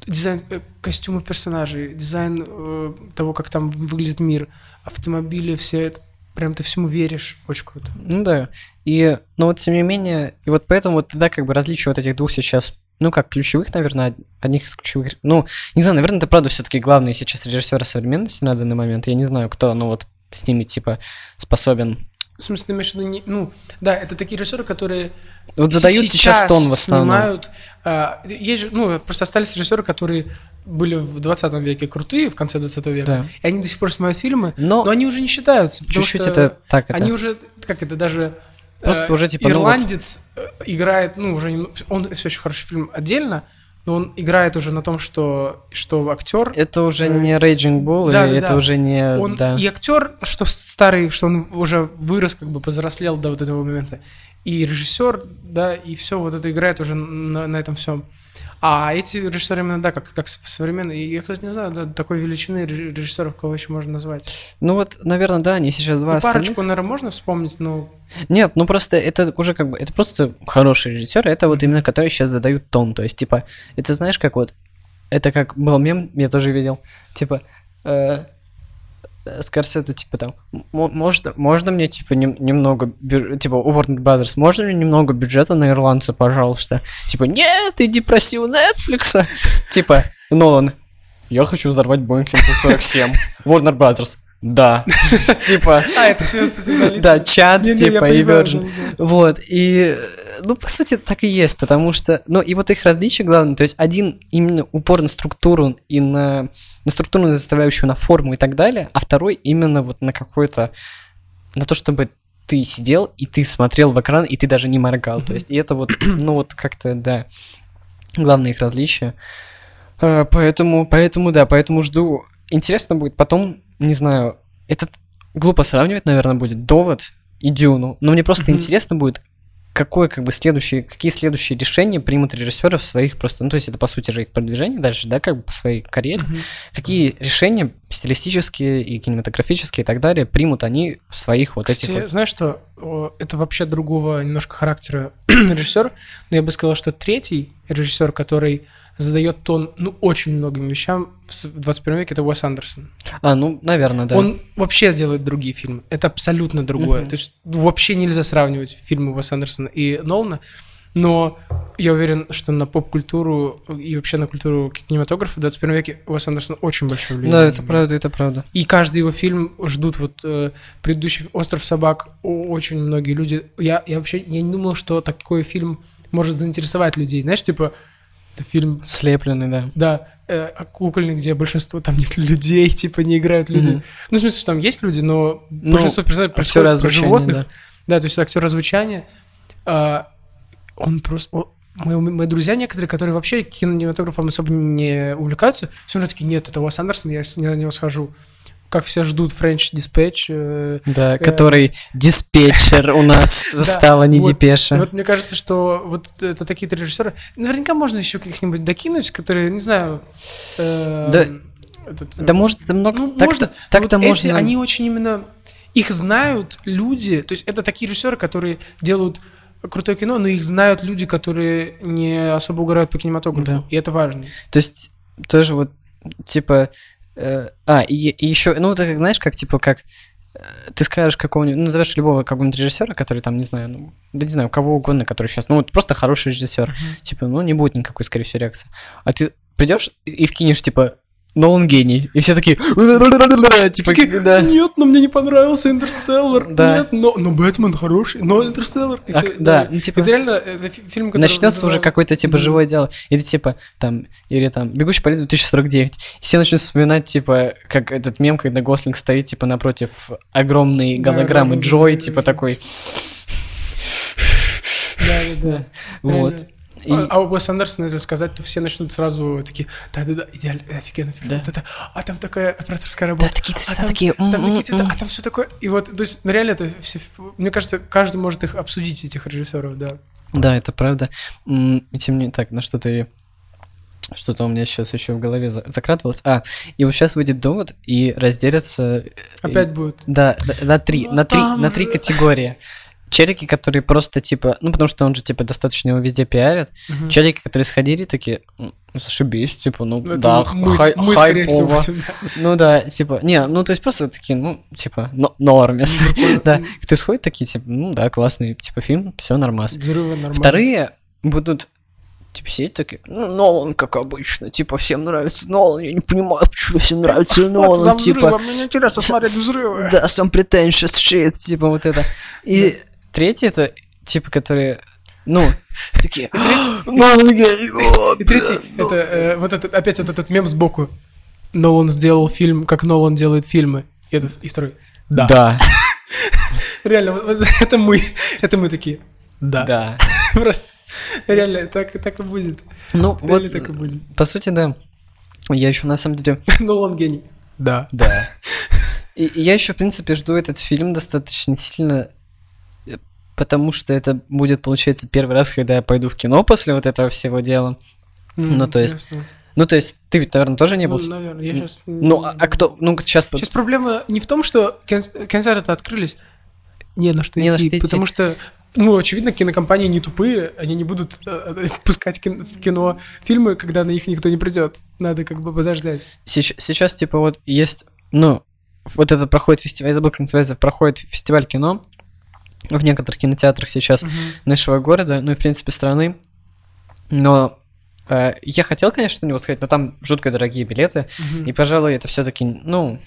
дизайн э, костюмов персонажей, дизайн э, того, как там выглядит мир, автомобили, все это. Прям ты всему веришь, очень круто. Ну да. И, но вот тем не менее, и вот поэтому вот тогда как бы различие вот этих двух сейчас ну как, ключевых, наверное, од- одних из ключевых, ну, не знаю, наверное, это правда все-таки главный сейчас режиссер современности на данный момент. Я не знаю, кто, ну вот с ними, типа, способен. В смысле, ты имеешь в виду, не- ну, да, это такие режиссеры, которые Вот задают сейчас, тон в основном. снимают. а, есть же, ну, просто остались режиссеры, которые были в 20 веке крутые, в конце 20 века, Да. и они до сих пор снимают фильмы, Но, но они уже не считаются. чуть-чуть это так, это... Они уже, как это, даже... Просто э, уже, типа, ну вот- Ирландец э, играет, ну, уже... Он все очень хороший фильм отдельно, но он играет уже на том, что, что актер... Это уже не Raging Bull, Да, да, это да. уже не... Он да. и актер, что старый, что он уже вырос, как бы повзрослел до вот этого момента. И режиссер, да, и все вот это играет уже на, на этом всем. А эти режиссеры именно, да, как, как и Я, кстати, не знаю, да, такой величины реж- режиссеров, кого еще можно назвать. Ну вот, наверное, да, они сейчас два Ну, остальных. парочку, наверное, можно вспомнить, но... Нет, ну просто это уже как бы, это просто хороший режиссер, это вот именно которые сейчас задают тон, то есть типа, это знаешь как вот, это как был мем, я тоже видел, типа, э, Скорсезе, типа там, «М- может, можно мне, типа, нем- немного, бю- типа, у Warner Brothers, можно ли немного бюджета на ирландца, пожалуйста? Типа, нет, иди проси у Netflix. Типа, Нолан, я хочу взорвать Boeing 747. Warner Brothers, да. [LAUGHS] Типа, А, это да, чат, типа, и Virgin. Вот, и, ну, по сути, так и есть, потому что, ну, и вот их различие главное, то есть один именно упор на структуру и на, на структурную составляющую, на форму и так далее, а второй именно вот на какой-то, на то, чтобы ты сидел, и ты смотрел в экран, и ты даже не моргал, то есть, и это вот, [CLEARS THROAT] ну, вот как-то, да, главное их различие. Э, Поэтому, поэтому, да, поэтому жду. Интересно будет потом, не знаю, этот глупо сравнивать, наверное, будет довод и Дюну. Но мне просто Мгм. интересно будет, какое, как бы, следующие, какие следующие решения примут режиссеры в своих просто, ну, то есть это, по сути же, их продвижение дальше, да, как бы по своей карьере. Мгм. Какие решения стилистические и кинематографические и так далее примут они в своих вот этих Кстати, вот... знаешь что? Это вообще другого немножко характера [CLEARS THROAT] режиссер, но я бы сказал, что третий режиссер, который задает тон, ну, очень многим вещам в с- в 21 веке, это Уэс Андерсон. А, ну, наверное, да. Он вообще делает другие фильмы. Это абсолютно другое. Мгм. То есть ну, вообще нельзя сравнивать фильмы Уэса Андерсона и Нолана. Но я уверен, что на поп-культуру и вообще на культуру кинематографа в 21 веке Уэс Андерсон очень большое влияние. Да, это правда, это правда. И каждый его фильм ждут вот э, предыдущий «Остров собак» очень многие люди. Я, я вообще я не думал, что такой фильм может заинтересовать людей. Знаешь, типа, это фильм, Слепленный, да. да, э, а кукольный, где большинство там нет людей, [LAUGHS] типа, не играют люди. Мгм. Ну, в смысле, что там есть люди, но Ну, большинство персонажей происходит про животных. да. Да, то есть актер озвучания. а, он просто... о, Мои, мои друзья некоторые, которые вообще кинематографом особо не увлекаются, все равно такие, нет, это Уэс Андерсон, я с- на него схожу. Как все ждут French Dispatch. э, Да, Э, который диспетчер у нас [LAUGHS] Да, стала не депеша. вот мне кажется, что вот это такие-то режиссеры. Наверняка можно еще каких-нибудь докинуть, которые, не знаю... э, Да- Да может это много... ну, так-то можно. они очень именно... Их знают люди, то есть это такие режиссеры, которые делают крутое кино, но их знают люди, которые не особо угорают по кинематографу. Да. И это важно. То есть тоже вот, типа... э, а, и, еще, ну, ты знаешь, как, типа, как... э, Ты скажешь какого-нибудь, ну, назовешь любого какого-нибудь режиссера, который там, не знаю, ну, да не знаю, кого угодно, который сейчас, ну, вот просто хороший режиссер, типа, ну, не будет никакой, скорее всего, реакции. А ты придешь и вкинешь, типа, Нолан гений, и все такие, типа, Такие, [LAUGHS] да. Нет, но мне не понравился Интерстеллар. Да. Нет, но, но Бэтмен хороший, но Интерстеллар. И А, всё, да, ну, типа- Это реально это фи- фильм, который... Начнется уже вызывает- какое-то типа Мгм. живое дело. Или типа там, или там Бегущий по лезвию 2049. И все начнут вспоминать, типа, как этот мем, когда Гослинг стоит, типа, напротив огромной Да, голограммы да, да, Джой, да, да, типа да. такой. Да, да, да. Вот. Реально. И- А, а у Уэса Андерсона, если сказать, то все начнут сразу такие, да-да-да, идеально, офигенно фильм. Да. Вот это, а там такая операторская Да, работа. такие а цвета, там, такие. там такие цвета, а там все такое. И вот, то есть, ну, реально это все, мне кажется, каждый может их обсудить, этих режиссеров, да. Да, это правда. И тем не так, на что-то и что-то у меня сейчас еще в голове за- закрадывалось. А, и вот сейчас выйдет довод и разделятся. э, Опять будет. Да, на- три, Ну, на три, там на три категории. Челики, которые просто типа, ну потому что он же типа достаточно его везде пиарят. Мгм. Челики, которые сходили, такие, «М, зашибись, типа, ну Ну, это да, мы, хай- мы, всего, хайпово». будем, да. Ну да, типа, не, ну то есть просто такие, ну, типа, но, нормис. [LAUGHS] Да, кто сходит такие, типа, ну да, классный, типа, фильм, все нормас. Взрывы нормально. Вторые будут, типа, сидят такие, ну, Нолан, как обычно, типа, всем нравится Нолан, я не понимаю, почему всем нравится Нолан, типа... мне интересно смотреть взрывы. Да, some pretentious shit, типа, вот это. И третий это, типа, которые, ну, [GASPS] такие, И третий, [GASPS] это э, вот этот, опять вот этот мем сбоку. Нолан сделал фильм, как Нолан делает фильмы. И этот, и второй. Да. Да, [LAUGHS] Реально, это мы, это мы такие. Да. да. [LAUGHS] Просто, реально, так, так и будет. Ну, вот, так и будет. по сути, да. Я еще, на самом деле, [LAUGHS] Нолан гений. Да. Да. И я еще, в принципе, жду этот фильм достаточно сильно, потому что это будет, получается, первый раз, когда я пойду в кино после вот этого всего дела. Ну, то есть, Ну, то есть, ты ведь, наверное, тоже не был... с- наверное, я сейчас... Ну, а, а кто... Ну, сейчас... Сейчас проблема не в том, что кино- кинотеатры открылись, не на что Не на идти, что идти. потому что, ну, очевидно, кинокомпании не тупые, они не будут э, э, [LAUGHS] пускать кин- в кино фильмы, когда на них никто не придет. Надо как бы подождать. Сейчас, сейчас, типа, вот есть... Ну, вот это проходит фестиваль, я забыл, как называется, проходит фестиваль кино в некоторых кинотеатрах сейчас нашего города, ну и, в принципе, страны. Но э, я хотел, конечно, на него сходить, но там жутко дорогие билеты. Мгм. И, пожалуй, это все-таки, ну,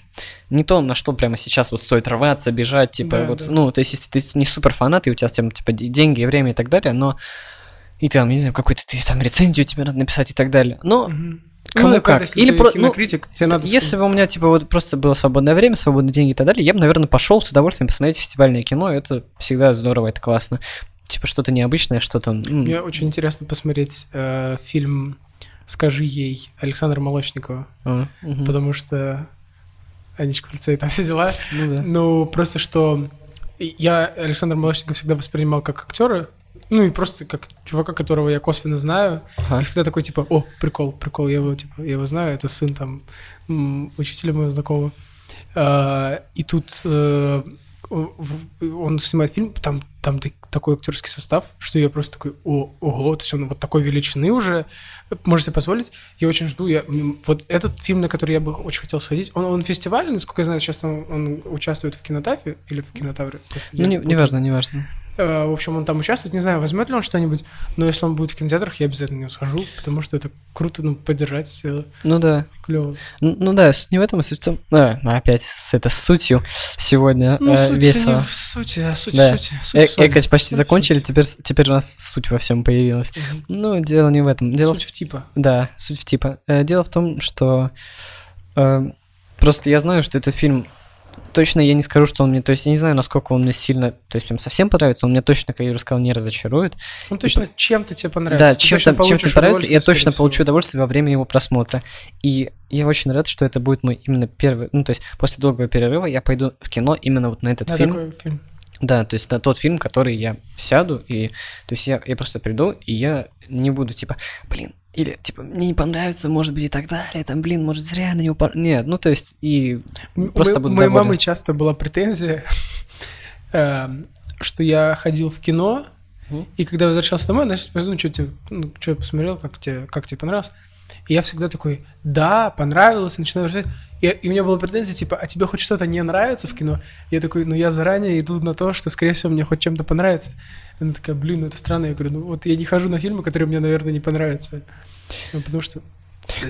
не то, на что прямо сейчас вот стоит рваться, бежать, типа, Да, вот, да. ну, то есть, если ты не супер фанат, и у тебя, там, типа, де- деньги, время и так далее, но и там, не знаю, какой-то ты там рецензию тебе надо написать и так далее. Но Мгм. Кому Ну, как. Если Или про- ну, кинокритик, тебе надо... если бы у меня, типа, вот просто было свободное время, свободные деньги и так далее, я бы, наверное, пошел с удовольствием посмотреть фестивальное кино. Это всегда здорово, это классно. Типа, что-то необычное, что-то... Мне очень интересно посмотреть э, фильм «Скажи ей» Александра Молочникова, а, мгм. потому что Анечка в лице и там все дела. Ну да. Ну, просто что я Александра Молочникова всегда воспринимал как актера, ну и просто как чувака, которого я косвенно знаю. Ага. И всегда такой, типа, о, прикол, прикол, я его, типа, я его знаю, это сын там учителя моего знакомого. А, и тут э, он снимает фильм, там, там так- такой актерский состав, что я просто такой, о, ого, то есть он вот такой величины уже, можете позволить. Я очень жду, я, вот этот фильм, на который я бы очень хотел сходить, он, он фестивальный, насколько я знаю, сейчас он, он участвует в кинотафе или в кинотавре. Ну, не, путаю. неважно, неважно. Э, В общем, он там участвует, не знаю, возьмет ли он что-нибудь, но если он будет в кинотеатрах, я обязательно него схожу, потому что это круто, ну, поддержать Ну да. клево. Ну, ну да, суть не в этом, а суть в том... А, опять с этой сутью сегодня Ну, э, суть весело. не в сути, а суть Да. в сути. Суть Э. Экать почти Суть закончили, теперь, теперь у нас суть во всем появилась. Ну, дело не в этом. Дело в Суть в типа. Да, суть в типа. Э, Дело в том, что э, просто я знаю, что этот фильм точно я не скажу, что он мне, то есть я не знаю, насколько он мне сильно, то есть прям совсем понравится, он мне точно, как я уже сказал, не разочарует. Ну, точно чем-то тебе понравится. да, чем-то, чем-то понравится, и я точно получу удовольствие во время его просмотра. И я очень рад, что это будет мой именно первый, ну, то есть после долгого перерыва я пойду в кино именно вот на этот Да, фильм. такой фильм. Да, то есть это тот фильм, который я сяду, и то есть я, я просто приду, и я не буду типа, блин, или типа, мне не понравится, может быть, и так далее, там, блин, может, зря на него... пор-». Нет, ну то есть, и М- просто у буду моей доволен. мамы часто была претензия, [LAUGHS] эм, что я ходил в кино, и когда возвращался домой, значит, ну, что тебе, ну, что я посмотрел, как тебе, как тебе понравилось. И я всегда такой, да, понравилось, и начинаю рассуждать. И, и у меня была претензия, типа, а тебе хоть что-то не нравится в кино? Я такой, ну я заранее иду на то, что, скорее всего, мне хоть чем-то понравится. Она такая, блин, ну это странно. Я говорю, ну вот я не хожу на фильмы, которые мне, наверное, не понравятся. Ну, потому что...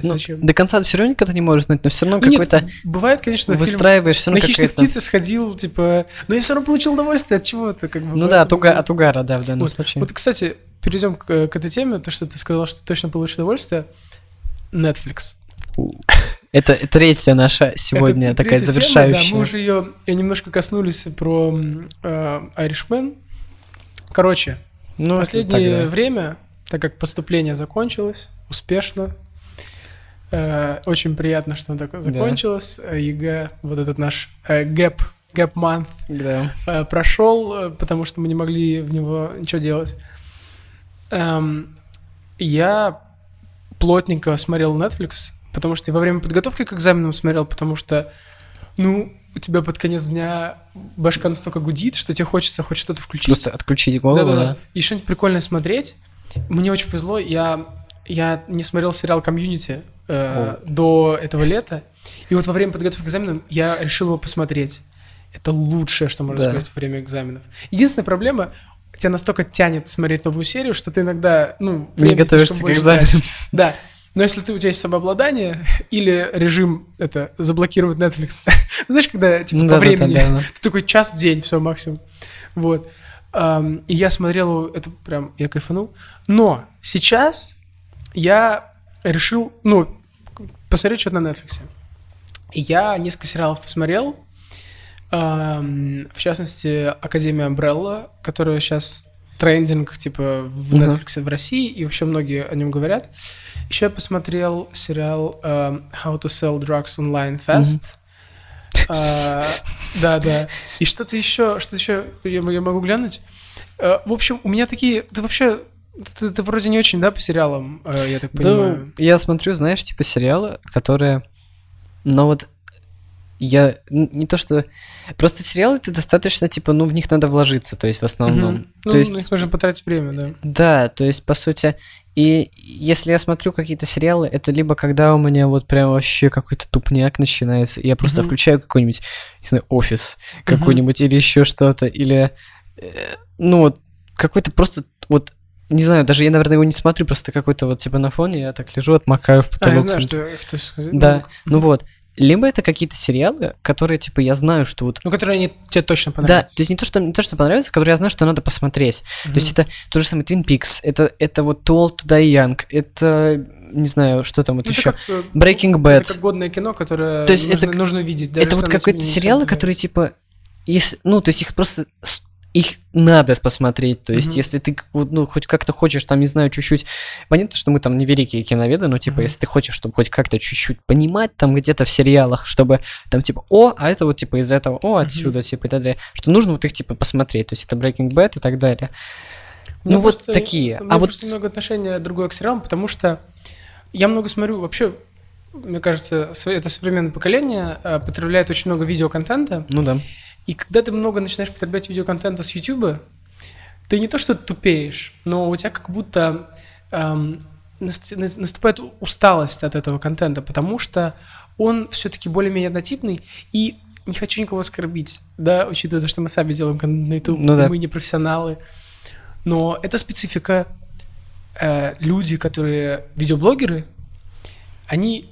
ну, зачем? до конца все равно никогда не можешь знать, но все равно Ну, какой-то бывает, конечно, выстраиваешь все На равно хищных какая-то... птиц сходил, типа, но я все равно получил удовольствие от чего-то, как бы. Ну да, от, уга- от угара, да, в данном Вот, случае. Вот, кстати, перейдем к, к этой теме, то, что ты сказал, что точно получишь удовольствие. Netflix. Это третья наша сегодня Это такая третья тема, завершающая. да, мы уже ее немножко коснулись про э, Irishman. Короче, ну, последнее так, да. время, так как поступление закончилось успешно, э, очень приятно, что оно так закончилось. э, ЕГЭ, вот этот наш э, gap, gap month Да. э, прошел, э, потому что мы не могли в него ничего делать. Эм, я плотненько смотрел Netflix, потому что и во время подготовки к экзаменам смотрел, потому что, ну, у тебя под конец дня башка настолько гудит, что тебе хочется хоть что-то включить. Просто отключить голову, да. И что-нибудь прикольное смотреть. Мне очень повезло, я, я не смотрел сериал «Комьюнити» э, до этого лета, и вот во время подготовки к экзаменам я решил его посмотреть. Это лучшее, что можно Да. смотреть во время экзаменов. Единственная проблема, тебя настолько тянет смотреть новую серию, что ты иногда, ну, Не готовишься к экзамену. Да. Но если ты, у тебя есть самообладание [LAUGHS] или режим это заблокировать Netflix, [LAUGHS] знаешь, когда типа Ну по да, времени, да, да. ты такой час в день, все максимум. Вот. Ам, И я смотрел, это прям, я кайфанул. Но сейчас я решил, ну, посмотреть что-то на Netflix. И я несколько сериалов посмотрел. В частности, Академия Umbrella, которая сейчас трендинг, типа, в. Netflix в России, и вообще многие о нем говорят. Еще я посмотрел сериал ам, How to Sell Drugs Online Fast. А, Да, да. И что-то еще, что еще я, я могу глянуть. Э, В общем, у меня такие... Ты вообще... Ты, ты вроде не очень, да, по сериалам, э, я так Да, понимаю. я смотрю, знаешь, типа сериалы, которые... Но вот я... Не то, что... Просто сериалы, это достаточно, типа, ну, в них надо вложиться, то есть в основном. Ну, То есть... на них нужно потратить время, да. Да, то есть, по сути, и если я смотрю какие-то сериалы, это либо когда у меня вот прям вообще какой-то тупняк начинается, и я просто Мгм. включаю какой-нибудь, не знаю, офис какой-нибудь или еще что-то, или, э, ну, вот какой-то просто, вот, не знаю, даже я, наверное, его не смотрю, просто какой-то вот типа на фоне, я так лежу, отмокаю в А, я потолок. знаю, что я хочу сказать. Да, ну вот. Либо это какие-то сериалы, которые, типа, я знаю, что вот Ну, которые они тебе точно да, понравятся. то есть не то, что, не то, что понравится, которые я знаю, что надо посмотреть. То есть это тот же самый Twin Peaks, это, это вот Too Old to Die Young, это, не знаю, что там вот Ну, это еще. как, э, Breaking Это Bad. как годное кино, которое То есть нужно, это- нужно видеть. даже это вот не сериалы, которые, типа, если, ну, то есть их просто, их надо посмотреть, то есть Мгм. если ты, ну, хоть как-то хочешь, там, не знаю, чуть-чуть, понятно, что мы там не великие киноведы, но, типа, Мгм. если ты хочешь, чтобы хоть как-то чуть-чуть понимать там где-то в сериалах, чтобы там, типа, о, а это вот, типа, из этого, о, отсюда, типа, и так далее, что нужно вот их, типа, посмотреть, то есть это Breaking Bad и так далее. У меня Ну, вот просто- такие. У меня А вот- немного отношения другое к сериалам, потому что я много смотрю, вообще, мне кажется, это современное поколение э, потребляет очень много видеоконтента, Ну да. И когда ты много начинаешь потреблять видеоконтента с YouTube, ты не то что тупеешь, но у тебя как будто эм, наст- нас- наступает усталость от этого контента, потому что он все-таки более-менее однотипный, и не хочу никого оскорбить, да, учитывая то, что мы сами делаем контент на YouTube, Ну да. мы не профессионалы, но это специфика. Э, люди, которые видеоблогеры, они,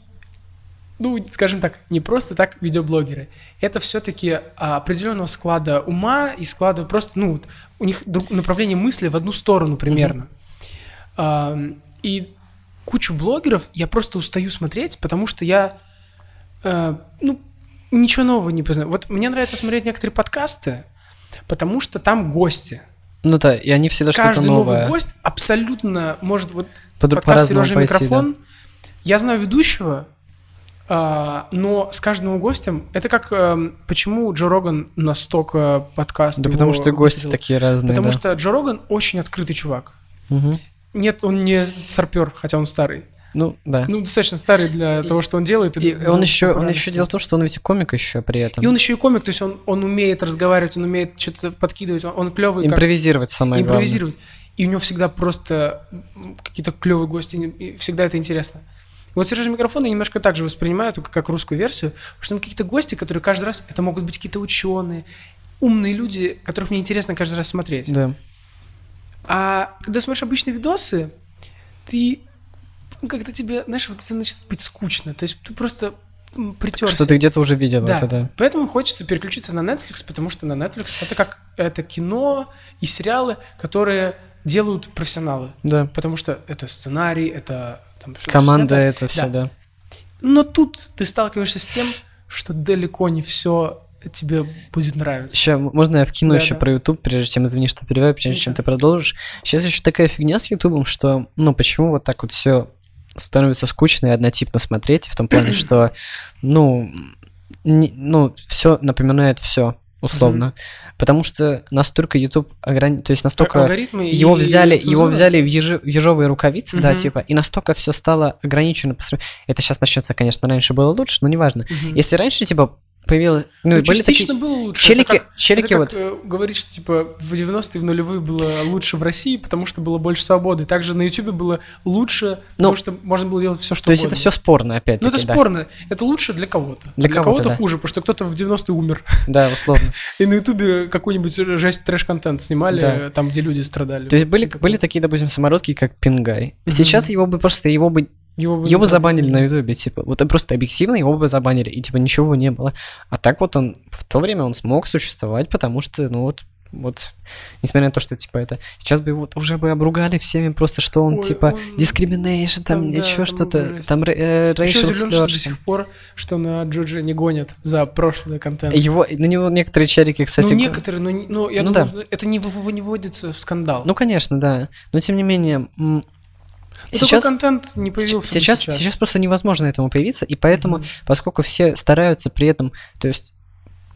ну, скажем так, не просто так видеоблогеры. Это все-таки определенного склада ума и склада просто, ну, у них направление мысли в одну сторону примерно. Ам, и кучу блогеров я просто устаю смотреть, потому что я, э, ну, ничего нового не познаю. Вот мне нравится смотреть некоторые подкасты, потому что там гости. Ну да, и они всегда что-то Каждый новый новое. гость абсолютно может вот По- подкаст по-разному пойти, да. микрофон. Я знаю ведущего, а, но с каждым гостем это как эм, почему Джо Роган настолько подкаст. Да потому что гости выстрелил? такие разные, Потому да. что Джо Роган очень открытый чувак. Мгм. Нет, он не сарпер, хотя он старый. Ну, да. Ну, достаточно старый для И- того, что он делает. И для он еще, он еще дело в том, что он ведь и комик еще при этом. И он еще и комик, то есть он, он умеет разговаривать, он умеет что-то подкидывать, он, он клевый, как Импровизировать самое главное. импровизировать. И у него всегда просто какие-то клевые гости, и всегда это интересно. Вот Сережа микрофон я немножко так же воспринимаю, только как русскую версию, потому что там какие-то гости, которые каждый раз, это могут быть какие-то ученые, умные люди, которых мне интересно каждый раз смотреть. Да. А когда смотришь обычные видосы, ты ну, как-то тебе, знаешь, вот это начинает быть скучно. То есть ты просто притерся. Что ты где-то уже видел Да. это, да. Поэтому хочется переключиться на Netflix, потому что на Netflix это как это кино и сериалы, которые делают профессионалы. Да. Потому что это сценарий, это там, Команда это все, да. Но тут ты сталкиваешься с тем, что далеко не все тебе будет нравиться. Сейчас, можно я вкину Да, еще да. про YouTube, прежде чем, извини, что перебиваю, прежде чем Да. ты продолжишь. Сейчас еще такая фигня с YouTube, что, ну, почему вот так вот все становится скучно и однотипно смотреть, в том плане, [CLEARS THROAT] что, ну, не- ну, все напоминает все условно. Потому что настолько YouTube ограни... то есть настолько Алгоритмы и его взяли, его взяли в, ежи- в ежовые рукавицы, да, Мгм. типа, и настолько все стало ограничено. Это сейчас начнется, конечно, раньше было лучше, но неважно. Мгм. Если раньше, типа, появилось... Ну, Ну, частично такие... было лучше. челики- Это как- челики это вот- как, э, говорить, что типа в 90-е, в нулевые было лучше в России, потому что было больше свободы. Также на Ютубе было лучше, Ну, потому что можно было делать все, что То есть это угодно. все спорно, опять-таки, Ну, это да. спорно. Это лучше для кого-то. Для кого-то, да. хуже, потому что кто-то в 90-е умер. Да, условно. [LAUGHS] И на Ютубе какой-нибудь жесть трэш-контент снимали, Да. там, где люди страдали. То есть были, были такие, допустим, самородки, как Пингай. Сейчас его бы просто, его бы Его бы, Его бы да, забанили на Ютубе, типа, вот просто объективно его бы забанили, и типа ничего не было. А так вот он, в то время он смог существовать, потому что, ну вот, вот, несмотря на то, что, типа, это, сейчас бы его уже бы обругали всеми просто, что он, Ой, типа, он- discrimination, там, там, да, еще что-то, там э, racial что до сих пор, что на Джоджи не гонят за прошлый контент. Его, на него некоторые челики, кстати, ну, некоторые, но, не- но я Ну думаю, это не, вы- не вводится в скандал. ну, конечно, да, но тем не менее, сейчас... контент не появился бы Сейчас, сейчас. просто невозможно этому появиться, и поэтому, Мгм. поскольку все стараются при этом, то есть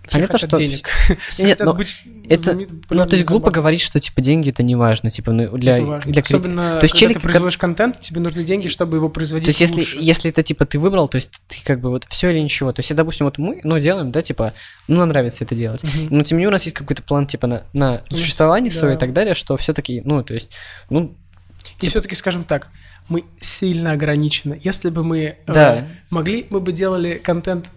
Все понятно, что денег. все- [LAUGHS] Все нет, но быть это- Ну, то есть глупо говорить, что типа деньги это не важно, типа ну, для, Это важно. для Особенно, То есть когда челики, ты производишь контент, тебе нужны деньги, чтобы его производить То есть если, лучше. если это типа ты выбрал, то есть ты как бы вот все или ничего. То есть, допустим, вот мы, ну, делаем, да, типа, ну, нам нравится это делать. Мгм. Но тем не менее у нас есть какой-то план, типа, на, на Ну, существование свое и да. так далее, что все-таки, ну, то есть, ну, И все-таки, скажем так, мы сильно ограничены. Если бы мы э, Да. могли, мы бы делали контент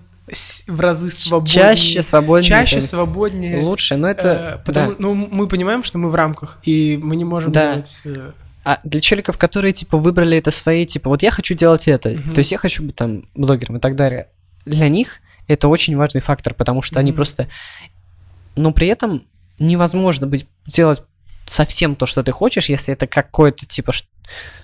в разы свободнее. чаще, свободнее. чаще, свободнее. лучше, но Э, это, потому, да. ну, мы понимаем, что мы в рамках, и мы не можем Да. делать... э, А для челиков, которые, типа, выбрали это свои, типа, вот я хочу делать это, Мгм. то есть я хочу быть там блогером и так далее, для них это очень важный фактор, потому что они Мгм. просто... Но при этом невозможно быть, делать совсем то, что ты хочешь, если это какое-то, типа,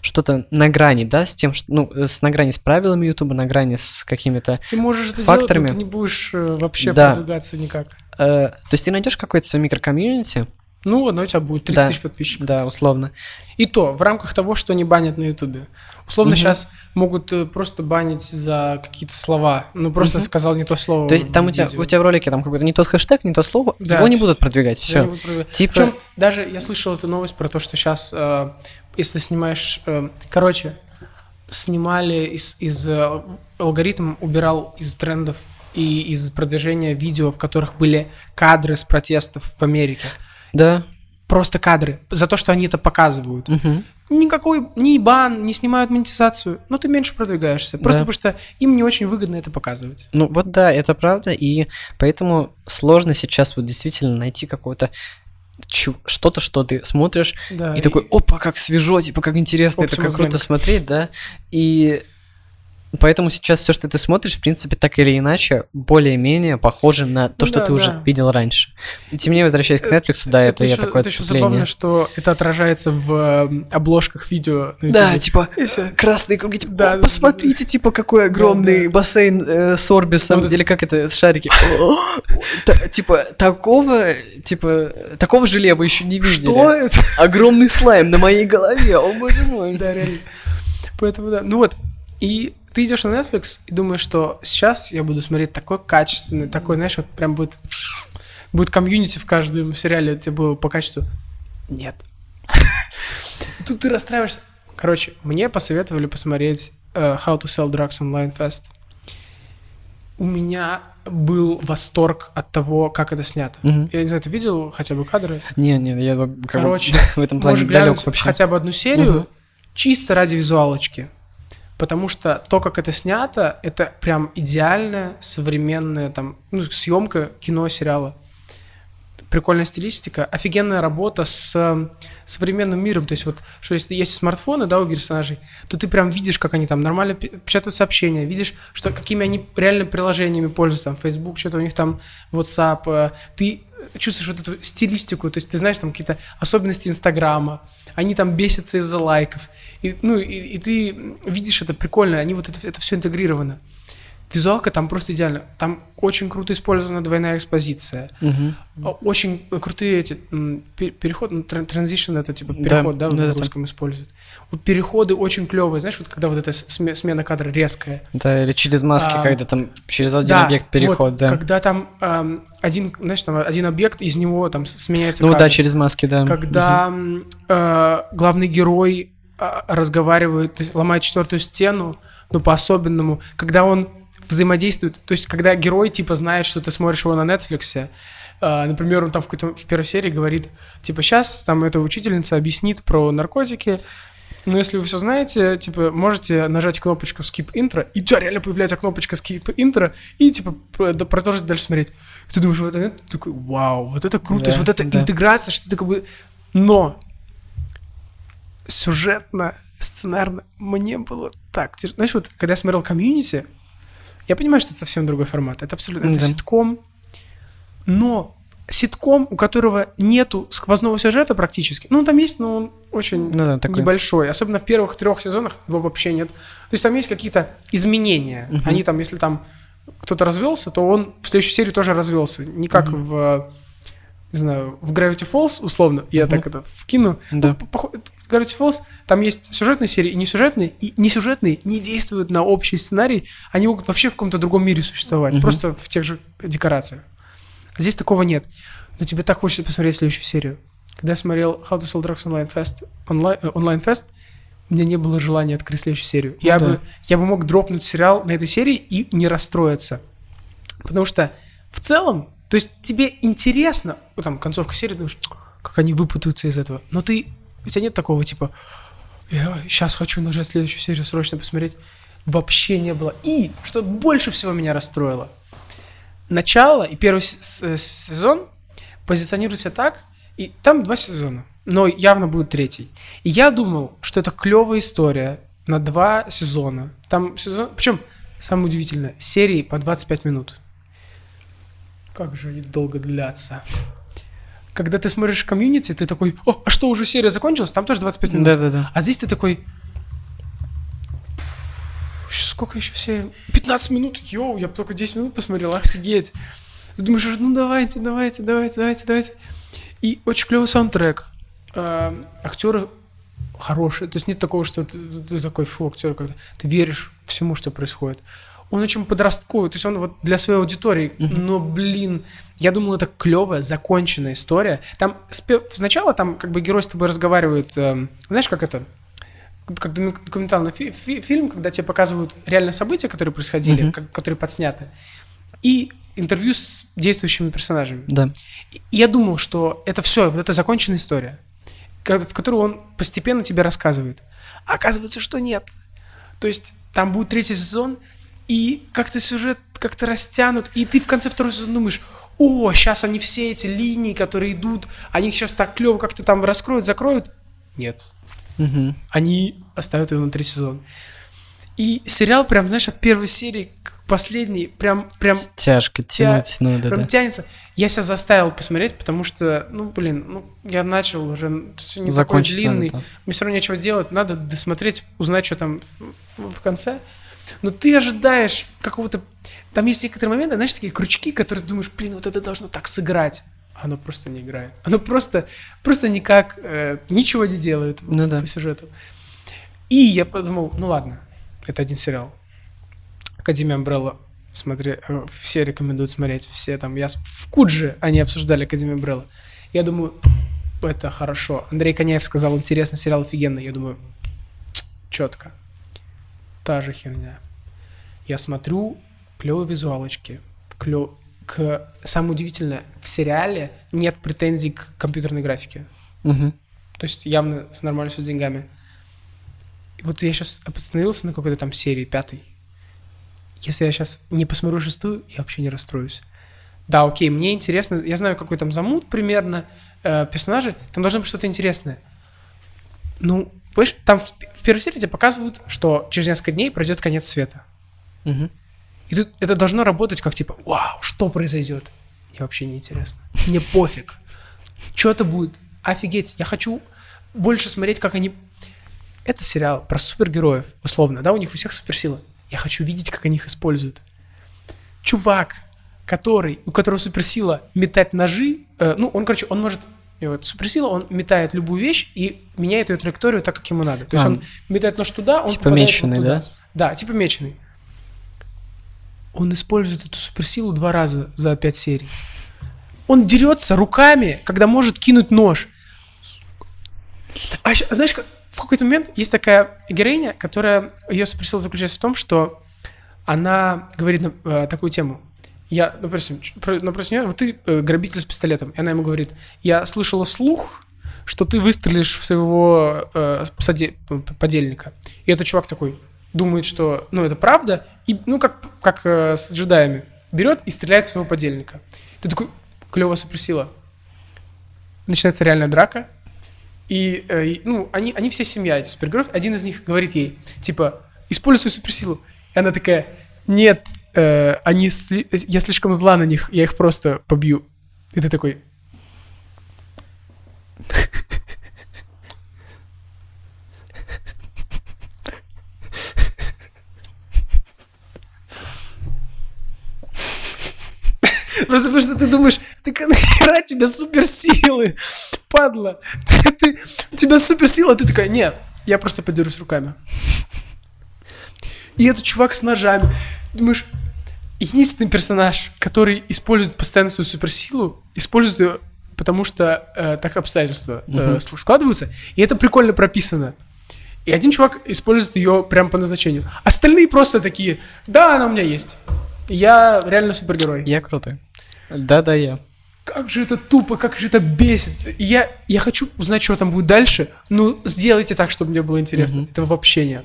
что-то на грани, да, с тем, что, ну, с на грани с правилами Ютуба, на грани с какими-то... Ты можешь это Факторами. делать, но ты не будешь э, вообще Да. продвигаться никак. э, то есть ты найдешь какое-то свое микрокомьюнити, Ну, одно у тебя будет 30 Да. тысяч подписчиков. да, условно. И то, в рамках того, что не банят на Ютубе. Условно, Мгм. сейчас могут э, просто банить за какие-то слова. Ну, просто Мгм. сказал не то слово. То есть там у тебя, у тебя в ролике там какой-то не тот хэштег, не то слово, Да, его не будут продвигать, все. не буду проверять. Типа, Причем даже я слышал эту новость про то, что сейчас, если снимаешь, э, короче, снимали из, из э, алгоритм убирал из трендов и из продвижения видео, в которых были кадры с протестов в Америке. да, Просто кадры. За то, что они это показывают. мгм. Никакой ни бан, не снимают монетизацию, но ты меньше продвигаешься. Просто Да. потому что им не очень выгодно это показывать. Ну вот да, это правда, и поэтому сложно сейчас вот действительно найти какое-то что-то, что ты смотришь, Да, и, такой, опа, как свежо, типа, как интересно, это Optimus как круто смотреть, да, и поэтому сейчас все, что ты смотришь, в принципе, так или иначе, более-менее похоже на то, что да, ты уже да. видел раньше. И тем не менее, возвращаясь к Netflix, да, это, я ещё- такое это отступление. забавно, что это отражается в э, обложках видео. на Да, типа, Если- красные круги, типа, Да, «О, да, да, посмотрите, типа, какой огромный да. бассейн э, с Орбисом, Вот это- или как это, шарики. [GASPS] Типа, такого, типа, такого желе вы еще не видели. Что это? [LAUGHS] Огромный слайм на моей голове, о боже мой. Да, реально. Поэтому да. Ну вот, и ты идешь на Netflix и думаешь, что сейчас я буду смотреть такой качественный, такой, знаешь, вот прям будет, будет комьюнити в каждом сериале тебе было по качеству. Нет. И [LAUGHS] тут ты расстраиваешься. Короче, мне посоветовали посмотреть э, How to Sell Drugs Online Fast. У меня был восторг от того, как это снято. Мгм. Я не знаю, ты видел хотя бы кадры? Не, не, я Короче, [LAUGHS] в этом плане Можешь далек глянуть вообще. хотя бы одну серию Мгм. чисто ради визуалочки. Потому что то, как это снято, это прям идеальная современная там, ну, съемка кино, сериала. Прикольная стилистика, офигенная работа с э, современным миром. То есть вот, что если есть смартфоны, да, у персонажей, то ты прям видишь, как они там нормально печатают сообщения, видишь, что какими они реально приложениями пользуются, там, Facebook, что-то у них там, WhatsApp. э, Ты чувствуешь вот эту стилистику, то есть ты знаешь там какие-то особенности Инстаграма, они там бесятся из-за лайков. И, ну, и, и ты видишь это прикольно, они вот это, это все интегрировано. Визуалка там просто идеально. Там очень круто использована двойная экспозиция. А, Очень крутые эти переход, ну, тран- транзишн это типа Да, переход, да, да, да, в русском используют. Вот переходы очень клевые, знаешь, вот когда вот эта сме- смена кадра резкая. Да, или через маски, А, когда там через один Да, объект переход, вот, да. Когда там ам, один, знаешь, там один объект, из него там сменяется Ну кадр. да, через маски, да. Когда м, э, главный герой а, разговаривает, ломает четвертую стену, ну по-особенному, когда он взаимодействуют. То есть, когда герой, типа, знает, что ты смотришь его на Netflix, э, например, он там в, какой-то, в первой серии говорит, типа, сейчас там эта учительница объяснит про наркотики, но если вы все знаете, типа, можете нажать кнопочку skip intro, и у тебя реально появляется кнопочка skip intro, и, типа, про- да, продолжить дальше смотреть. Ты думаешь, в этот момент ты такой, вау, вот это круто, то есть Да, вот эта да. интеграция, что ты как бы... Но сюжетно, сценарно мне было так... Знаешь, вот когда я смотрел комьюнити, я понимаю, что это совсем другой формат. Это абсолютно... Это Да. ситком, но ситком, у которого нету сквозного сюжета практически. Ну, там есть, но он очень Ну да, такой. небольшой. Особенно в первых трех сезонах его вообще нет. То есть там есть какие-то изменения. Мгм. Они там, если там кто-то развелся, то он в следующей серии тоже развелся. Не как Мгм. в, не знаю, в Gravity Falls, условно, я Мгм. так это вкину. Да. Ну, Gravity Falls, там есть сюжетные серии и несюжетные, и несюжетные не действуют на общий сценарий, они могут вообще в каком-то другом мире существовать, Мгм. просто в тех же декорациях. Здесь такого нет. Но тебе так хочется посмотреть следующую серию. Когда я смотрел How to Sell Drugs Online Fest, онлайн, э, онлайн Fest, у меня не было желания открыть следующую серию. Я, да. бы, я бы мог дропнуть сериал на этой серии и не расстроиться. Потому что в целом, то есть тебе интересно, вот там концовка серии, думаешь, как они выпутаются из этого. Но ты, у тебя нет такого типа, я сейчас хочу нажать следующую серию, срочно посмотреть. Вообще не было. И, что больше всего меня расстроило, начало и первый с- сезон позиционируется так, и там два сезона, но явно будет третий. И я думал, что это клевая история на два сезона. Там сезон, причем самое удивительное, серии по 25 минут. Как же они долго длятся. Когда ты смотришь комьюнити, ты такой, о, а что, уже серия закончилась? Там тоже 25 минут. Да-да-да. А здесь ты такой... «Щ- Сколько еще серий? 15 минут? Йоу, я только 10 минут посмотрел, офигеть. Ты думаешь, ну давайте, давайте, давайте, давайте, давайте. И очень клевый саундтрек. Э, актеры хорошие. То есть нет такого, что ты, ты такой, фу, актер, как ты веришь всему, что происходит. Он очень подростковый, то есть он вот для своей аудитории, но, блин, я думал, это клевая, законченная история. Там сначала там как бы герой с тобой разговаривает, эм, знаешь, как это, как доку- документальный фи- фи- фильм, когда тебе показывают реальные события, которые происходили, Мгм. как- которые подсняты, и интервью с действующими персонажами. Да. И я думал, что это все, вот это законченная история, в которую он постепенно тебе рассказывает. А оказывается, что нет. То есть там будет третий сезон, и как-то сюжет как-то растянут, и ты в конце второго сезона думаешь, о, сейчас они все эти линии, которые идут, они их сейчас так клево как-то там раскроют, закроют. Нет. Мгм. Они оставят его на третий сезон. И сериал прям, знаешь, от первой серии к последней прям, прям Тяжко тянуть, ну да, прям да. тянется. Я себя заставил посмотреть, потому что, ну, блин, ну, я начал уже, ну, не такой Закончить надо длинный, там. мне все равно нечего делать, надо досмотреть, узнать, что там в конце. Но ты ожидаешь какого-то... Там есть некоторые моменты, знаешь, такие крючки, которые ты думаешь, блин, вот это должно так сыграть. А Оно просто не играет. Оно просто, просто никак, э, ничего не делает Ну да. по сюжету. И я подумал, ну ладно, это один сериал. Академия Umbrella, смотри, э, все рекомендуют смотреть, все там, я в Кудже они обсуждали Академию Umbrella. Я думаю, это хорошо. Андрей Коняев сказал, интересный сериал, офигенный. Я думаю, четко. Та же херня. Я смотрю, клевые визуалочки, клё... к... Самое удивительное, в сериале нет претензий к компьютерной графике. Мгм. То есть явно с нормально все с деньгами. И вот я сейчас остановился на какой-то там серии, пятой. Если я сейчас не посмотрю шестую, я вообще не расстроюсь. Да, окей, мне интересно, я знаю, какой там замут примерно, э, персонажи, там должно быть что-то интересное. Ну, понимаешь, там в, в первой серии тебе показывают, что через несколько дней пройдет конец света. Мгм. И тут это должно работать как типа, вау, что произойдет? Мне вообще не интересно. Мне пофиг. Что это будет? Офигеть, я хочу больше смотреть, как они... Это сериал про супергероев, условно, да, у них у всех суперсила. Я хочу видеть, как они их используют. Чувак, который, у которого суперсила метать ножи, э, ну, он, короче, он может... него это суперсила, он метает любую вещь и меняет ее траекторию так, как ему надо. То есть А, он метает нож туда, он типа меченый, вот да? Да, типа меченый. Он использует эту суперсилу два раза за пять серий. Он дерется руками, когда может кинуть нож. А знаешь, в какой-то момент есть такая героиня, которая ее суперсила заключается в том, что она говорит на- э, такую тему. Я, допустим, напротив нее, вот ты э, грабитель с пистолетом, и она ему говорит, я слышала слух, что ты выстрелишь в своего э, соде- подельника. И этот чувак такой думает, что, ну, это правда, и, ну, как, как э, с джедаями, берет и стреляет в своего подельника. Ты такой, клево суперсила. Начинается реальная драка, и, э, и, ну, они, они все семья, эти супергероев. Один из них говорит ей, типа, используй суперсилу. И она такая, нет, э, они сли- я слишком зла на них, я их просто побью. И ты такой... Просто потому что ты думаешь, ты нахера тебе суперсилы, падла. Ты, ты- у тебя суперсила, ты такая, нет, я просто подерусь руками. И этот чувак с ножами. Думаешь, единственный персонаж, который использует постоянно свою суперсилу, использует ее, потому что э, так обстоятельства э, ск- складываются. И это прикольно прописано. И один чувак использует ее прям по назначению. Остальные просто такие, да, она у меня есть. Я реально супергерой. Я крутой. Да-да, я. Как же это тупо, как же это бесит. Я, я хочу узнать, что там будет дальше. Ну, сделайте так, чтобы мне было интересно. Мгм. Этого вообще нет.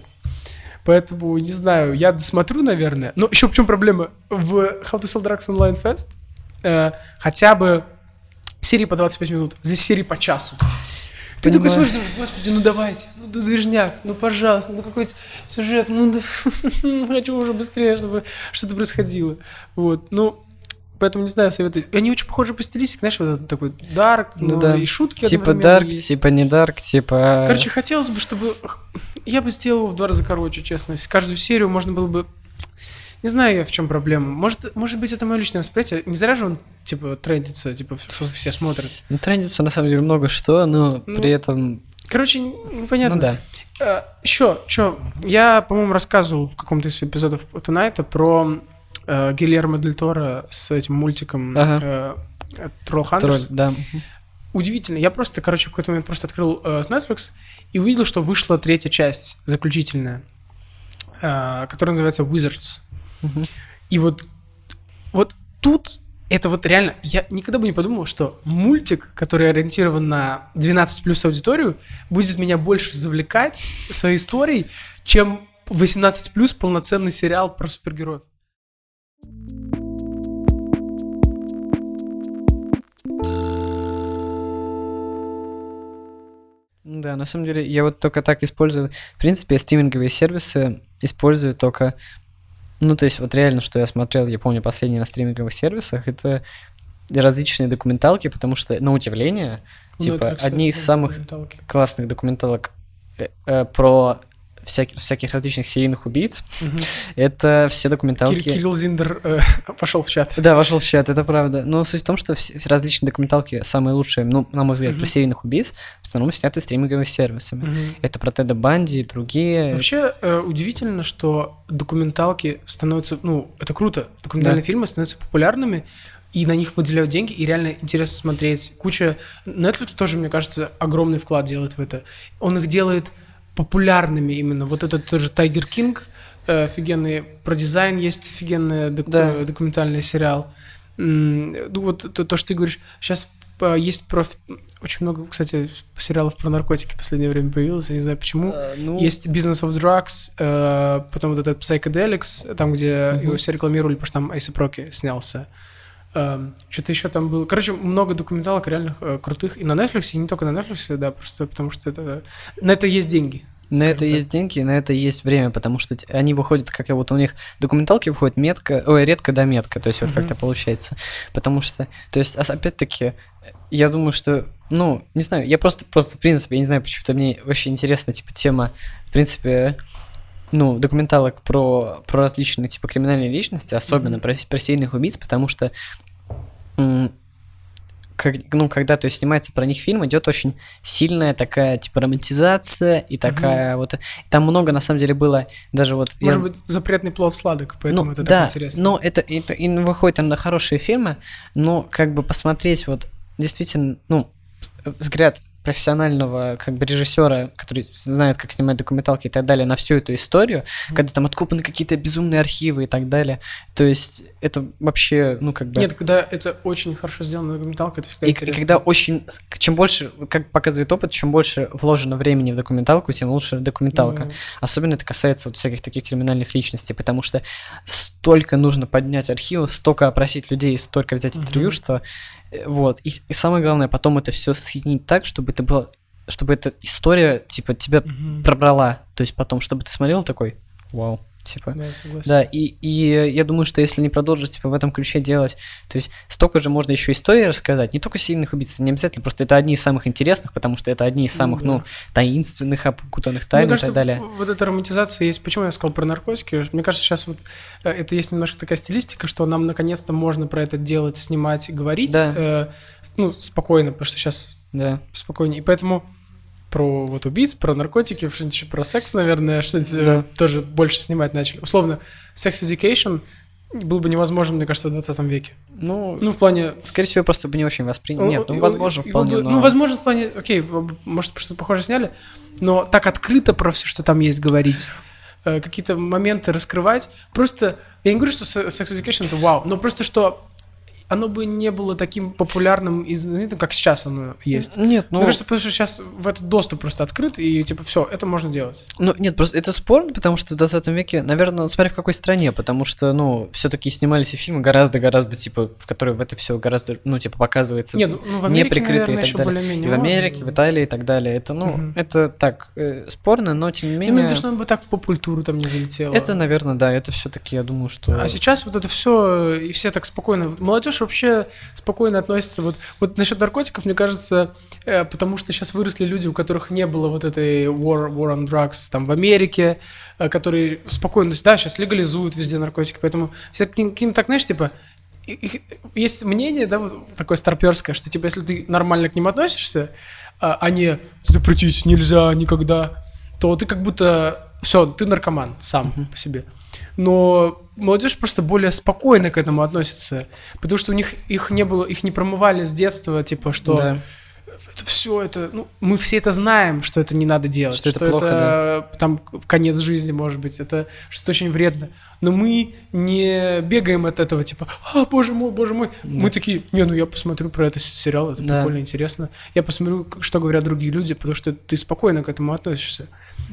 Поэтому, не знаю, я досмотрю, наверное. Но еще в чем проблема? В How to Sell Drugs Online Fest э, хотя бы серии по 25 минут. Здесь серии по часу. Ты такой Понимаю. смотришь, думаешь, господи, ну давайте, ну да движняк, ну пожалуйста, ну какой-то сюжет, ну да, [LAUGHS] хочу уже быстрее, чтобы что-то происходило. Вот, ну, поэтому не знаю, советую. Они очень похожи по стилистике, знаешь, вот этот такой дарк, Ну ну, да. и шутки Типа Дарк, типа не Дарк, типа... Короче, хотелось бы, чтобы... Я бы сделал в два раза короче, честно. Каждую серию можно было бы... Не знаю я, в чем проблема. Может, может быть, это мое личное восприятие. Не зря же он, типа, трендится, типа, все, смотрят. Ну, трендится на самом деле много что, но Ну, при этом... Короче, непонятно. Ну да. Еще, что, я, по-моему, рассказывал в каком-то из эпизодов Тонайта про э, Гильермо Дель Торо с этим мультиком Ага. э, Troll Hunters. Тролль, да. Удивительно. Я просто, короче, в какой-то момент просто открыл э, Netflix и увидел, что вышла третья часть, заключительная, э, которая называется Wizards. Мгм. И вот, вот тут это вот реально... Я никогда бы не подумал, что мультик, который ориентирован на 12 плюс аудиторию, будет меня больше завлекать своей историей, чем 18 плюс полноценный сериал про супергероев. Да, на самом деле, я вот только так использую. В принципе, я стриминговые сервисы использую только... Ну, то есть, вот реально, что я смотрел, я помню, последние на стриминговых сервисах, это различные документалки, потому что, на удивление, У типа, одни из самых классных документалок э, э, про всяких, всяких различных серийных убийц, это все документалки... Кир- Кирилл Зиндер э, [LAUGHS] пошел в чат. Да, вошел в чат, это правда. Но суть в том, что все различные документалки, самые лучшие, ну, на мой взгляд, про серийных убийц, в основном сняты стриминговыми сервисами. Это про Теда Банди и другие. Вообще э, удивительно, что документалки становятся, ну, это круто, документальные Да. фильмы становятся популярными, и на них выделяют деньги, и реально интересно смотреть. Куча... Netflix тоже, мне кажется, огромный вклад делает в это. Он их делает популярными именно. Вот этот тоже Тайгер Кинг, э, офигенный, про дизайн есть офигенный док- Да. э, документальный сериал. Ну вот то, то, что ты говоришь, сейчас есть про... Очень много, кстати, сериалов про наркотики в последнее время появилось, я не знаю почему. Э, ну, Есть Business of Drugs, э, потом вот этот Psychedelics, там, где Мгм. его все рекламировали, потому что там Айсап Роки снялся. Эм, Что-то еще там было. Короче, много документалок реальных э, крутых. И на Netflix, и не только на Netflix, да, просто потому что это... На это есть деньги. На это так. есть деньги, на это есть время, потому что они выходят как-то вот у них документалки выходят метко, ой, редко до метко, то есть вот Мгм. как-то получается. Потому что, то есть, ос- опять-таки, я думаю, что, ну, не знаю, я просто, просто, в принципе, я не знаю, почему-то мне очень интересна, типа, тема, в принципе, ну, документалок про, про различные, типа, криминальные личности, особенно Мгм. про, про серийных убийц, потому что, как, ну, когда, то есть, снимается про них фильм, идет очень сильная такая, типа, романтизация и такая вот... Там много, на самом деле, было даже вот... я- Может быть, запретный плод сладок, поэтому ну, это да, так интересно. но это, это и выходит на хорошие фильмы, но как бы посмотреть вот действительно, ну, взгляд профессионального как бы режиссера, который знает, как снимать документалки и так далее, на всю эту историю, когда там откопаны какие-то безумные архивы и так далее. То есть это вообще, ну, как бы... Нет, когда это очень хорошо сделано документалка, это всегда И, и интересно. когда очень, чем больше, как показывает опыт, чем больше вложено времени в документалку, тем лучше документалка. Ну, Особенно это касается вот всяких таких криминальных личностей, потому что столько нужно поднять архивов, столько опросить людей, столько взять интервью, Мгм. что вот. И, и самое главное, потом это все соединить так, чтобы это было, чтобы эта история типа тебя мгм. пробрала, то есть потом, чтобы ты смотрел такой, вау, типа. Да, я согласен. Да, и, и я думаю, что если не продолжить типа, в этом ключе делать, то есть столько же можно еще истории рассказать, не только сильных убийц, не обязательно, просто это одни из самых интересных, потому что это одни из самых, Ну ну, да. таинственных, опутанных тайн Мне и кажется, так далее. вот эта романтизация есть. Почему я сказал про наркотики? Мне кажется, сейчас вот э, это есть немножко такая стилистика, что нам наконец-то можно про это делать, снимать, говорить. Да. э, ну, спокойно, потому что сейчас Да. спокойнее. И поэтому про вот убийц, про наркотики, что-нибудь еще про секс, наверное, что-нибудь э, Да. тоже больше снимать начали. Условно, секс education был бы невозможен, мне кажется, в 20 веке. Ну, Ну, в плане... скорее всего, просто бы не очень восприняли. Нет, ну, возможно, вполне, бы- но... Ну, возможно, в плане... Окей, может, что-то похожее сняли, но так открыто про все, что там есть, говорить, э, какие-то моменты раскрывать. Просто... Я не говорю, что Sex Education — это вау, но просто, что оно бы не было таким популярным и знаменитым, как сейчас оно есть. Нет, ну, Мне кажется, потому что сейчас в этот доступ просто открыт, и типа все, это можно делать. ну, нет, просто это спорно, потому что в 20 веке, наверное, смотря в какой стране, потому что, ну, все-таки снимались и фильмы гораздо-гораздо, типа, в которых в это все гораздо, ну, типа, показывается Не, ну, ну, в Америке, неприкрытые наверное, и так далее. И в. Америке, в Италии и так далее. Это, ну, Мгм. это так, э, спорно, но тем не менее... в виду, что он бы так в поп-культуру там не залетело. Это, наверное, да, это все-таки, я думаю, что... А сейчас вот это все, и все так спокойно. Вот Молодежь вообще спокойно относится. Вот, вот насчет наркотиков, мне кажется, э, потому что сейчас выросли люди, у которых не было вот этой war, war on drugs там в Америке, э, которые спокойно, да, сейчас легализуют везде наркотики, поэтому все к ним, к ним так, знаешь, типа, есть мнение, да, вот такое старперское, что, типа, если ты нормально к ним относишься, а, а не запретить нельзя никогда, то ты как будто все, ты наркоман сам по себе. Но молодежь просто более спокойно к этому относится, потому что у них их не было, их не промывали с детства, типа что Да. это все это, ну мы все это знаем, что это не надо делать, Что это плохо, там конец жизни может быть, это что-то очень вредно. Но мы не бегаем от этого, типа, а боже мой, боже мой, мы такие, не, ну я посмотрю про это сериал, это Да. прикольно, интересно. Я посмотрю, что говорят другие люди, потому что ты спокойно к этому относишься.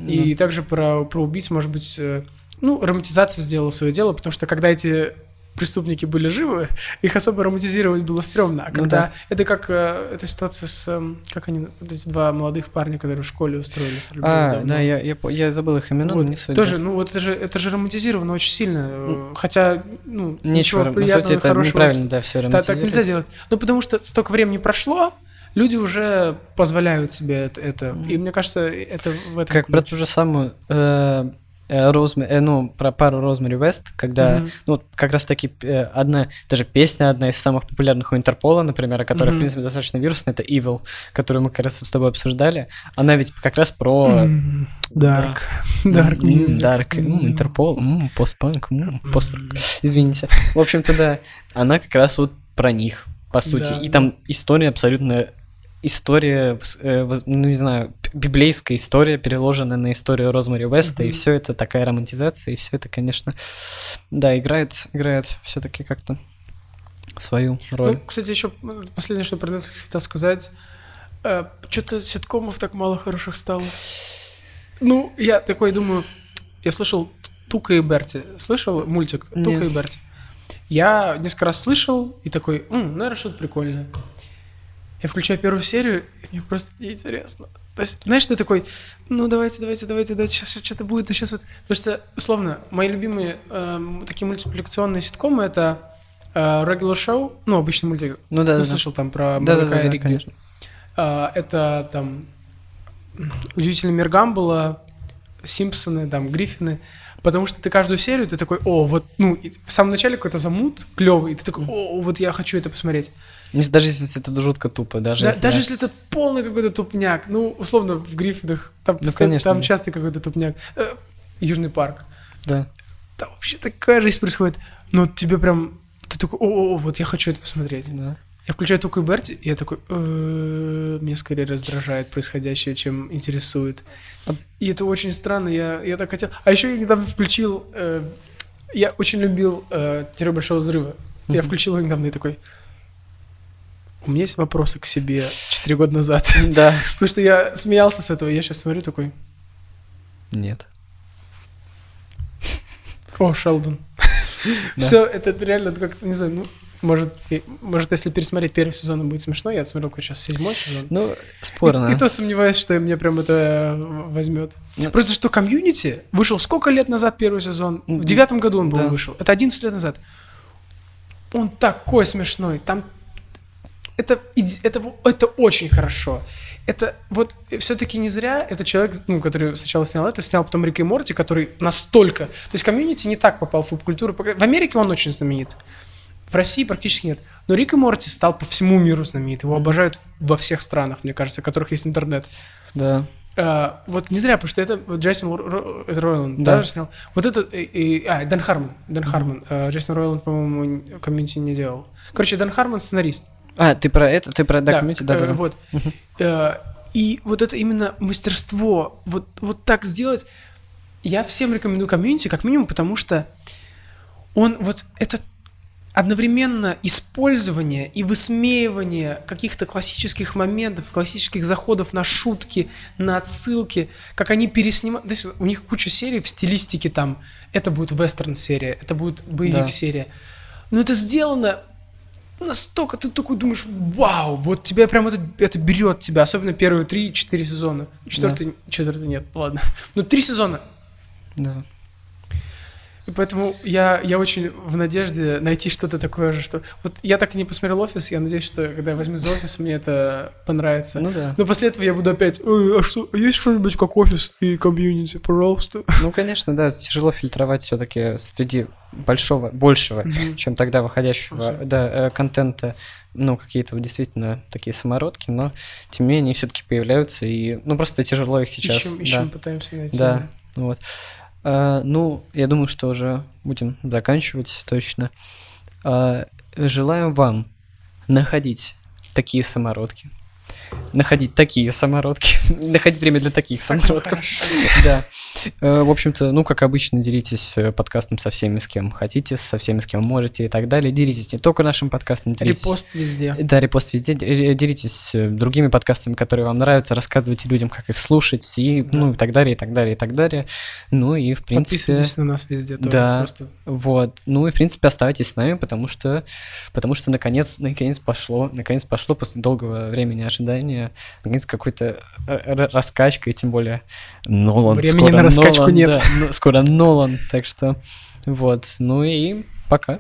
И также про, про убийц, может быть, э, ну, романтизация сделала свое дело, потому что когда эти преступники были живы, их особо романтизировать было стрёмно. А Ну когда да. это как э, эта ситуация с эм, как они вот эти два молодых парня, которые в школе устроили стрельбу. А, давно. да, я, я, я забыл их имена, Вот. но не суть. Тоже, ну вот это же это же романтизировано очень сильно, э, хотя ну да. Ничего, ничего на приятного сути, и это хорошего. неправильно, да, все Да, так нельзя делать. Ну потому что столько времени прошло, люди уже позволяют себе это, это. и мне кажется это в этом Как про ключ. ту же самую э, э, Розме- э, ну, про пару Розмари Вест, когда, Мгм. ну, как раз-таки э, одна, даже песня, одна из самых популярных у Интерпола, например, которая, в Мгм. принципе, достаточно вирусная, это Evil, которую мы как раз с тобой обсуждали. Она ведь как раз про... М, Dark. Dark music. Интерпол, постпанк, пост Извините. В общем-то, да. Она как раз вот про них, по сути. Да, И там история абсолютно история, ну не знаю, библейская история, переложенная на историю Розмари Уэста, и Мгм. все это такая романтизация, и все это, конечно, да, играет, играет все-таки как-то свою роль. Ну, кстати, еще последнее, что про Netflix хотел сказать. Что-то ситкомов так мало хороших стало. Ну, я такой думаю, я слышал Тука и Берти. Слышал мультик Тука Нет. и Берти? Я несколько раз слышал и такой, «М, наверное, что-то прикольное. Я включаю первую серию, и мне просто неинтересно. То есть, знаешь, ты такой, ну давайте, давайте, давайте, давайте, сейчас что-то будет, сейчас вот. Потому что, условно, мои любимые эм, такие мультипликационные ситкомы это э, Regular Show, ну, обычный мультик. Ну да, Ты да, да. слышал там про Да, да, Молока да, и да, конечно. А, это там Удивительный мир Гамбола, Симпсоны, там, Гриффины. Потому что ты каждую серию, ты такой, о, вот, ну, в самом начале какой-то замут клевый, и ты такой, о, вот я хочу это посмотреть. Даже если это жутко тупо, даже Да- если... даже если это полный какой-то тупняк, ну, условно, в Гриффинах, там, Ну, конечно, там да. часто какой-то тупняк. Э, Южный парк. Да. Там вообще такая жизнь происходит. Но тебе прям, ты такой, о, о, о, вот я хочу это посмотреть. да. Я включаю Туку и Берти, и я такой, «Э, меня скорее раздражает происходящее, чем интересует. И это очень странно, я, я так хотел. А еще я недавно включил, э, я очень любил э, «Теорию Большого Взрыва». Я включил его недавно и такой, у меня есть вопросы к себе 4 года назад. [LAUGHS] Да. Потому что я смеялся с этого, я сейчас смотрю такой, Нет. [LAUGHS] о, Шелдон. [LAUGHS] Да. Все, это реально как-то, не знаю, ну, может, и- может, если пересмотреть первый сезон, будет смешно. Я смотрел какой сейчас седьмой сезон. Ну, И, спорно. и то сомневаюсь, что мне прям это возьмет. Ну, Просто что комьюнити вышел сколько лет назад первый сезон? В М, девятом году он, да. по вышел. Это 11 лет назад. Он такой смешной. Там это, это, это очень хорошо. Это вот все-таки не зря это человек, ну, который сначала снял это, снял потом Рик и Морти, который настолько... То есть комьюнити не так попал в поп-культуру. В Америке он очень знаменит. В России практически нет. Но Рик и Морти стал по всему миру знаменит. Его обожают во всех странах, мне кажется, в которых есть интернет. Да. А, вот не зря, потому что это вот Джейсон Ро- это Ройланд, Да. да, снял. Вот это, и, и- а, Дэн Хармон, Дэн Хармон. А, Джейсон Ройланд, по-моему, Community не делал. Короче, Дэн Хармон сценарист. А, ты про это, ты про да, Community? да, э, да, да. Вот. Э, И вот это именно мастерство, вот, вот так сделать. Я всем рекомендую Community, как минимум, потому что он вот это одновременно использование и высмеивание каких-то классических моментов, классических заходов на шутки, на отсылки, как они переснимают. То есть у них куча серий в стилистике там. Это будет вестерн-серия, это будет Да. боевик-серия. Но это сделано настолько, ты такой думаешь, вау, вот тебя прям это, это берет тебя, особенно первые три-четыре сезона. Четвертый, четвертый нет, ладно. Ну, три сезона. Да. И поэтому я, я очень в надежде найти что-то такое же, что... Вот я так и не посмотрел «Офис», я надеюсь, что когда я возьму за «Офис», мне это понравится. Ну да. Но после этого я буду опять, «Ой, а что, а есть что-нибудь как «Офис» и комьюнити, пожалуйста? Ну, конечно, да, тяжело фильтровать все-таки среди большого, большего, Мгм. чем тогда выходящего, да, э, контента, ну, какие-то действительно такие самородки, но тем не менее они все-таки появляются, и, ну, просто тяжело их сейчас. Ищем, да. ищем, пытаемся найти. Да, вот. А, ну, я думаю, что уже будем заканчивать точно. А, желаем вам находить такие самородки. Находить такие самородки. [LAUGHS] находить время для таких самородков. Да. Э, В общем-то, ну, как обычно, делитесь э, подкастом со всеми, с кем хотите, со всеми, с кем можете и так далее. Делитесь не только нашим подкастом, делитесь... Репост везде. Да, репост везде. Э, Делитесь э, другими подкастами, которые вам нравятся, рассказывайте людям, как их слушать, и, ну, и так далее, и так далее, и так далее. Ну, и, в принципе... Подписывайтесь на нас везде тоже. Да. Просто Вот. Ну и, в принципе, оставайтесь с нами, потому что, потому что наконец, наконец пошло, наконец пошло после долгого времени ожидания, наконец какой-то раскачка, и тем более Нолан. Времени скоро на раскачку Нолан, нет. да, ну, скоро Нолан, так что вот. Ну и пока.